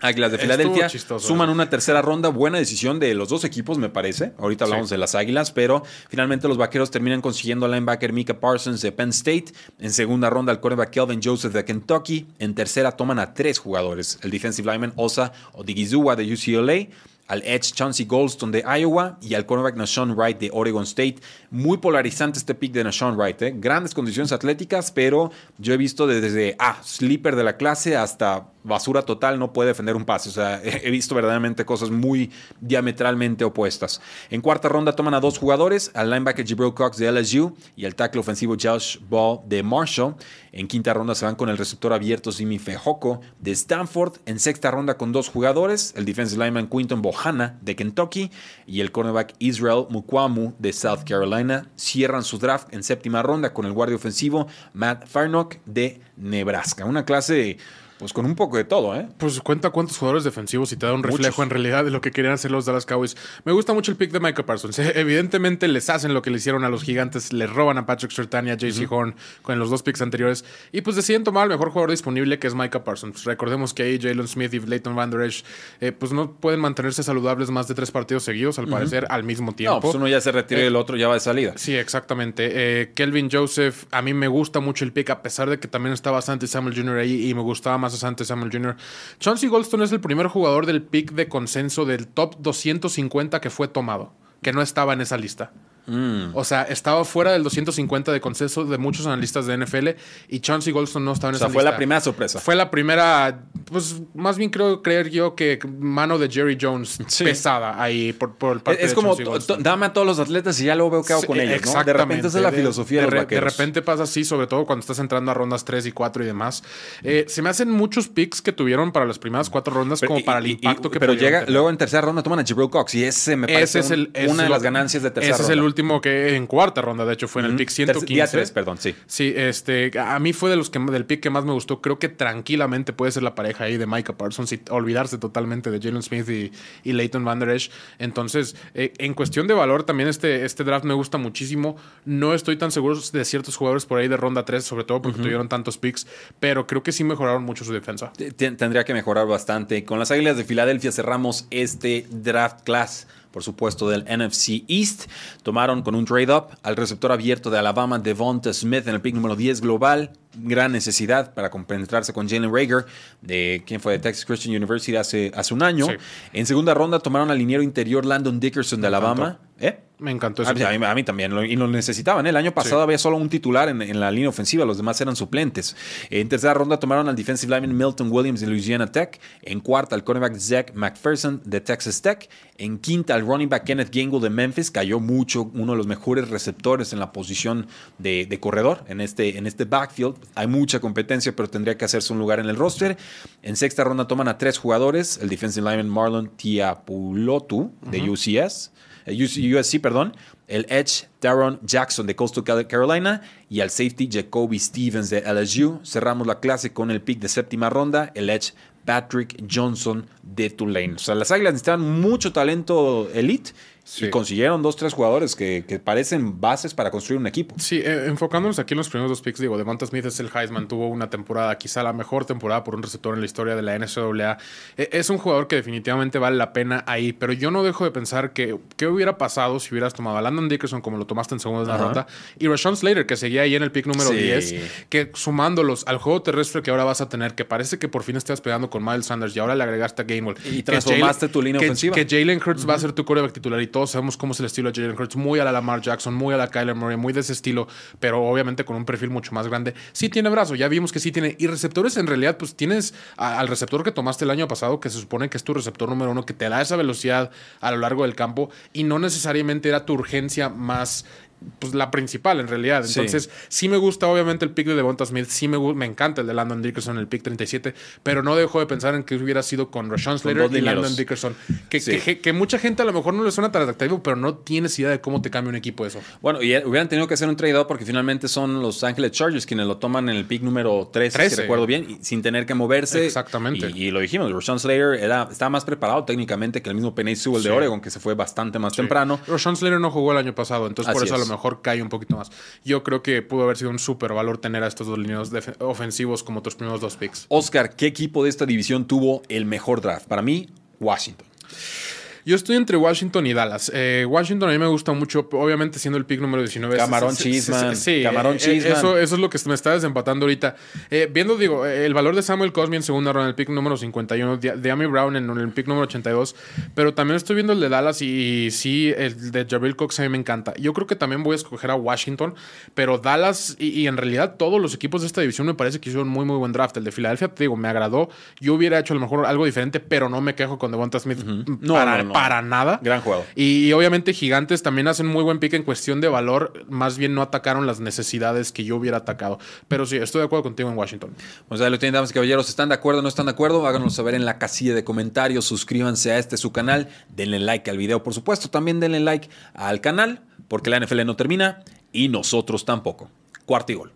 Águilas de Filadelfia suman una tercera ronda. Buena decisión de los dos equipos, me parece. Ahorita hablamos de las Águilas, pero finalmente los vaqueros terminan consiguiendo al linebacker Mika Parsons de Penn State. En segunda ronda, al cornerback Kelvin Joseph de Kentucky. En tercera, toman a tres jugadores: el defensive lineman Osa Odigizua de UCLA al edge Chauncey Goldstone de Iowa y al cornerback Nashon Wright de Oregon State. Muy polarizante este pick de Nashon Wright. ¿eh? Grandes condiciones atléticas, pero yo he visto desde, ah, sleeper de la clase hasta basura total, no puede defender un pase. O sea, <laughs> he visto verdaderamente cosas muy diametralmente opuestas. En cuarta ronda toman a dos jugadores, al linebacker Jibril Cox de LSU y al tackle ofensivo Josh Ball de Marshall. En quinta ronda se van con el receptor abierto Simi Fejoko de Stanford. En sexta ronda con dos jugadores, el defensive lineman Quinton Bohanna de Kentucky y el cornerback Israel Mukwamu de South Carolina. Cierran su draft en séptima ronda con el guardia ofensivo Matt Farnock de Nebraska. Una clase pues con un poco de todo, ¿eh? Pues cuenta cuántos jugadores defensivos y te da un reflejo en realidad de lo que querían hacer los Dallas Cowboys. Me gusta mucho el pick de Michael Parsons. Eh, <laughs> evidentemente les hacen lo que le hicieron a los gigantes, les roban a Patrick Surtain y a JC Horn con los dos picks anteriores y pues deciden tomar al mejor jugador disponible que es Michael Parsons. Recordemos que ahí Jalen Smith y Leighton Van Der Esch eh, pues no pueden mantenerse saludables más de tres partidos seguidos al parecer al mismo tiempo. No, pues uno ya se retira y el otro ya va de salida. Sí, exactamente. Kelvin Joseph, a mí me gusta mucho el pick a pesar de que también está bastante Samuel Jr. ahí y me gustaba más Asante Samuel Jr. Chauncey Goldstone es el primer jugador del pick de consenso del top 250 que fue tomado, que no estaba en esa lista. Mm. O sea, estaba fuera del 250 de consenso de muchos analistas de NFL y Chauncey Goldstone no estaba en esa lista. fue la primera sorpresa. Fue la primera, pues más bien creo creer yo que mano de Jerry Jones pesada ahí por, por el parte Es como, dame a todos los atletas y ya luego veo qué hago con ellos, ¿no? De repente esa es la filosofía de, de, repente pasa así, sobre todo cuando estás entrando a rondas 3 y 4 y demás. Eh, se me hacen muchos picks que tuvieron para las primeras cuatro rondas como para el impacto que Pero llega, luego en tercera ronda toman a Jabril Cox y ese me parece es el, una de las ganancias de tercera ronda. Ese es el último que en cuarta ronda, de hecho, fue en el pick 115. Día 3, perdón, sí. Sí, este, a mí fue de los que, del pick que más me gustó. Creo que tranquilamente puede ser la pareja ahí de Micah Parsons y olvidarse totalmente de Jalen Smith y, y Leighton Van Der Esch. Entonces, eh, en cuestión de valor, también este, este draft me gusta muchísimo. No estoy tan seguro de ciertos jugadores por ahí de ronda 3, sobre todo porque tuvieron tantos picks, pero creo que sí mejoraron mucho su defensa. Tendría que mejorar bastante. Con las Águilas de Filadelfia cerramos este draft class por supuesto, del NFC East. Tomaron con un trade-up al receptor abierto de Alabama, Devonta Smith, en el pick número 10 global. Gran necesidad para compenetrarse con Jalen Rager, de quien fue de Texas Christian University hace, hace un año. En segunda ronda tomaron al liniero interior Landon Dickerson de Alabama. ¿Eh? Me encantó eso. A, mí, también, y lo necesitaban. ¿eh? El año pasado había solo un titular en, la línea ofensiva, los demás eran suplentes. En tercera ronda tomaron al defensive lineman Milton Williams de Louisiana Tech. En cuarta, al cornerback Zach McPherson de Texas Tech. En quinta, al running back Kenneth Gangle de Memphis. Cayó mucho, uno de los mejores receptores en la posición de, corredor en este, en este backfield. Hay mucha competencia, pero tendría que hacerse un lugar en el roster. En sexta ronda toman a tres jugadores: el defensive lineman Marlon Tiapulotu de UCS. USC, perdón, el Edge Darren Jackson de Coastal Carolina y al safety Jacoby Stevens de LSU. Cerramos la clase con el pick de séptima ronda, el Edge Patrick Johnson de Tulane. O sea, las Águilas necesitan mucho talento elite y consiguieron dos, tres jugadores que, parecen bases para construir un equipo. Sí, eh, enfocándonos aquí en los primeros dos picks, digo, Devonta Smith es el Heisman, tuvo una temporada, quizá la mejor temporada por un receptor en la historia de la NCAA. Eh, es un jugador que definitivamente vale la pena ahí, pero yo no dejo de pensar que qué hubiera pasado si hubieras tomado a Landon Dickerson como lo tomaste en segunda ronda y Rashawn Slater, que seguía ahí en el pick número 10, que sumándolos al juego terrestre que ahora vas a tener, que parece que por fin estás pegando con Miles Sanders y ahora le agregaste a Gainwell. Y transformaste tu línea ofensiva. Que Jalen Hurts va a ser tu coreback titular y todos sabemos cómo es el estilo de Jalen Hurts, muy a la Lamar Jackson, muy a la Kyler Murray, muy de ese estilo, pero obviamente con un perfil mucho más grande. Sí tiene brazo, ya vimos que sí tiene. Y receptores, en realidad, pues tienes al receptor que tomaste el año pasado, que se supone que es tu receptor número uno, que te da esa velocidad a lo largo del campo y no necesariamente era tu urgencia más pues, la principal en realidad. Entonces, sí. me gusta obviamente el pick de Devonta Smith, sí me, me encanta el de Landon Dickerson, el pick 37, pero no dejo de pensar en que hubiera sido con Rashawn Slater y Landon Dickerson. Que, que, mucha gente a lo mejor no le suena tan atractivo, pero no tienes idea de cómo te cambia un equipo eso. Bueno, y hubieran tenido que hacer un trade porque finalmente son los Ángeles Chargers quienes lo toman en el pick número 13, si recuerdo bien, sin tener que moverse. Exactamente. Y, lo dijimos, Rashawn Slater era, estaba más preparado técnicamente que el mismo Penny Sewell de Oregon, que se fue bastante más temprano. Rashawn Slater no jugó el año pasado, entonces por eso a lo mejor cae un poquito más. Yo creo que pudo haber sido un súper valor tener a estos dos líneas ofensivos como tus primeros dos picks. Oscar, ¿qué equipo de esta división tuvo el mejor draft? Para mí, Washington. Yo estoy entre Washington y Dallas. Eh, Washington a mí me gusta mucho, obviamente siendo el pick número 19. Camarón Chisman. Sí, Camarón eh, Eso, eso es lo que me está desempatando ahorita. Eh, viendo, digo, el valor de Samuel Cosme en segunda ronda, el pick número 51, de Amy Brown en el pick número 82, pero también estoy viendo el de Dallas y, sí, el de Jabril Cox a mí me encanta. Yo creo que también voy a escoger a Washington, pero Dallas y, en realidad todos los equipos de esta división me parece que hicieron muy, muy buen draft. El de Filadelfia, te digo, me agradó. Yo hubiera hecho a lo mejor algo diferente, pero no me quejo con Devonta Smith no, para, para nada. Y, obviamente Gigantes también hacen muy buen pick en cuestión de valor. Más bien no atacaron las necesidades que yo hubiera atacado. Pero sí, estoy de acuerdo contigo en Washington. Pues ahí lo tienen, damas y caballeros. ¿Están de acuerdo o no están de acuerdo? Háganoslo saber en la casilla de comentarios. Suscríbanse a este su canal. Denle like al video, por supuesto. También denle like al canal, porque la NFL no termina y nosotros tampoco. Cuarto y gol.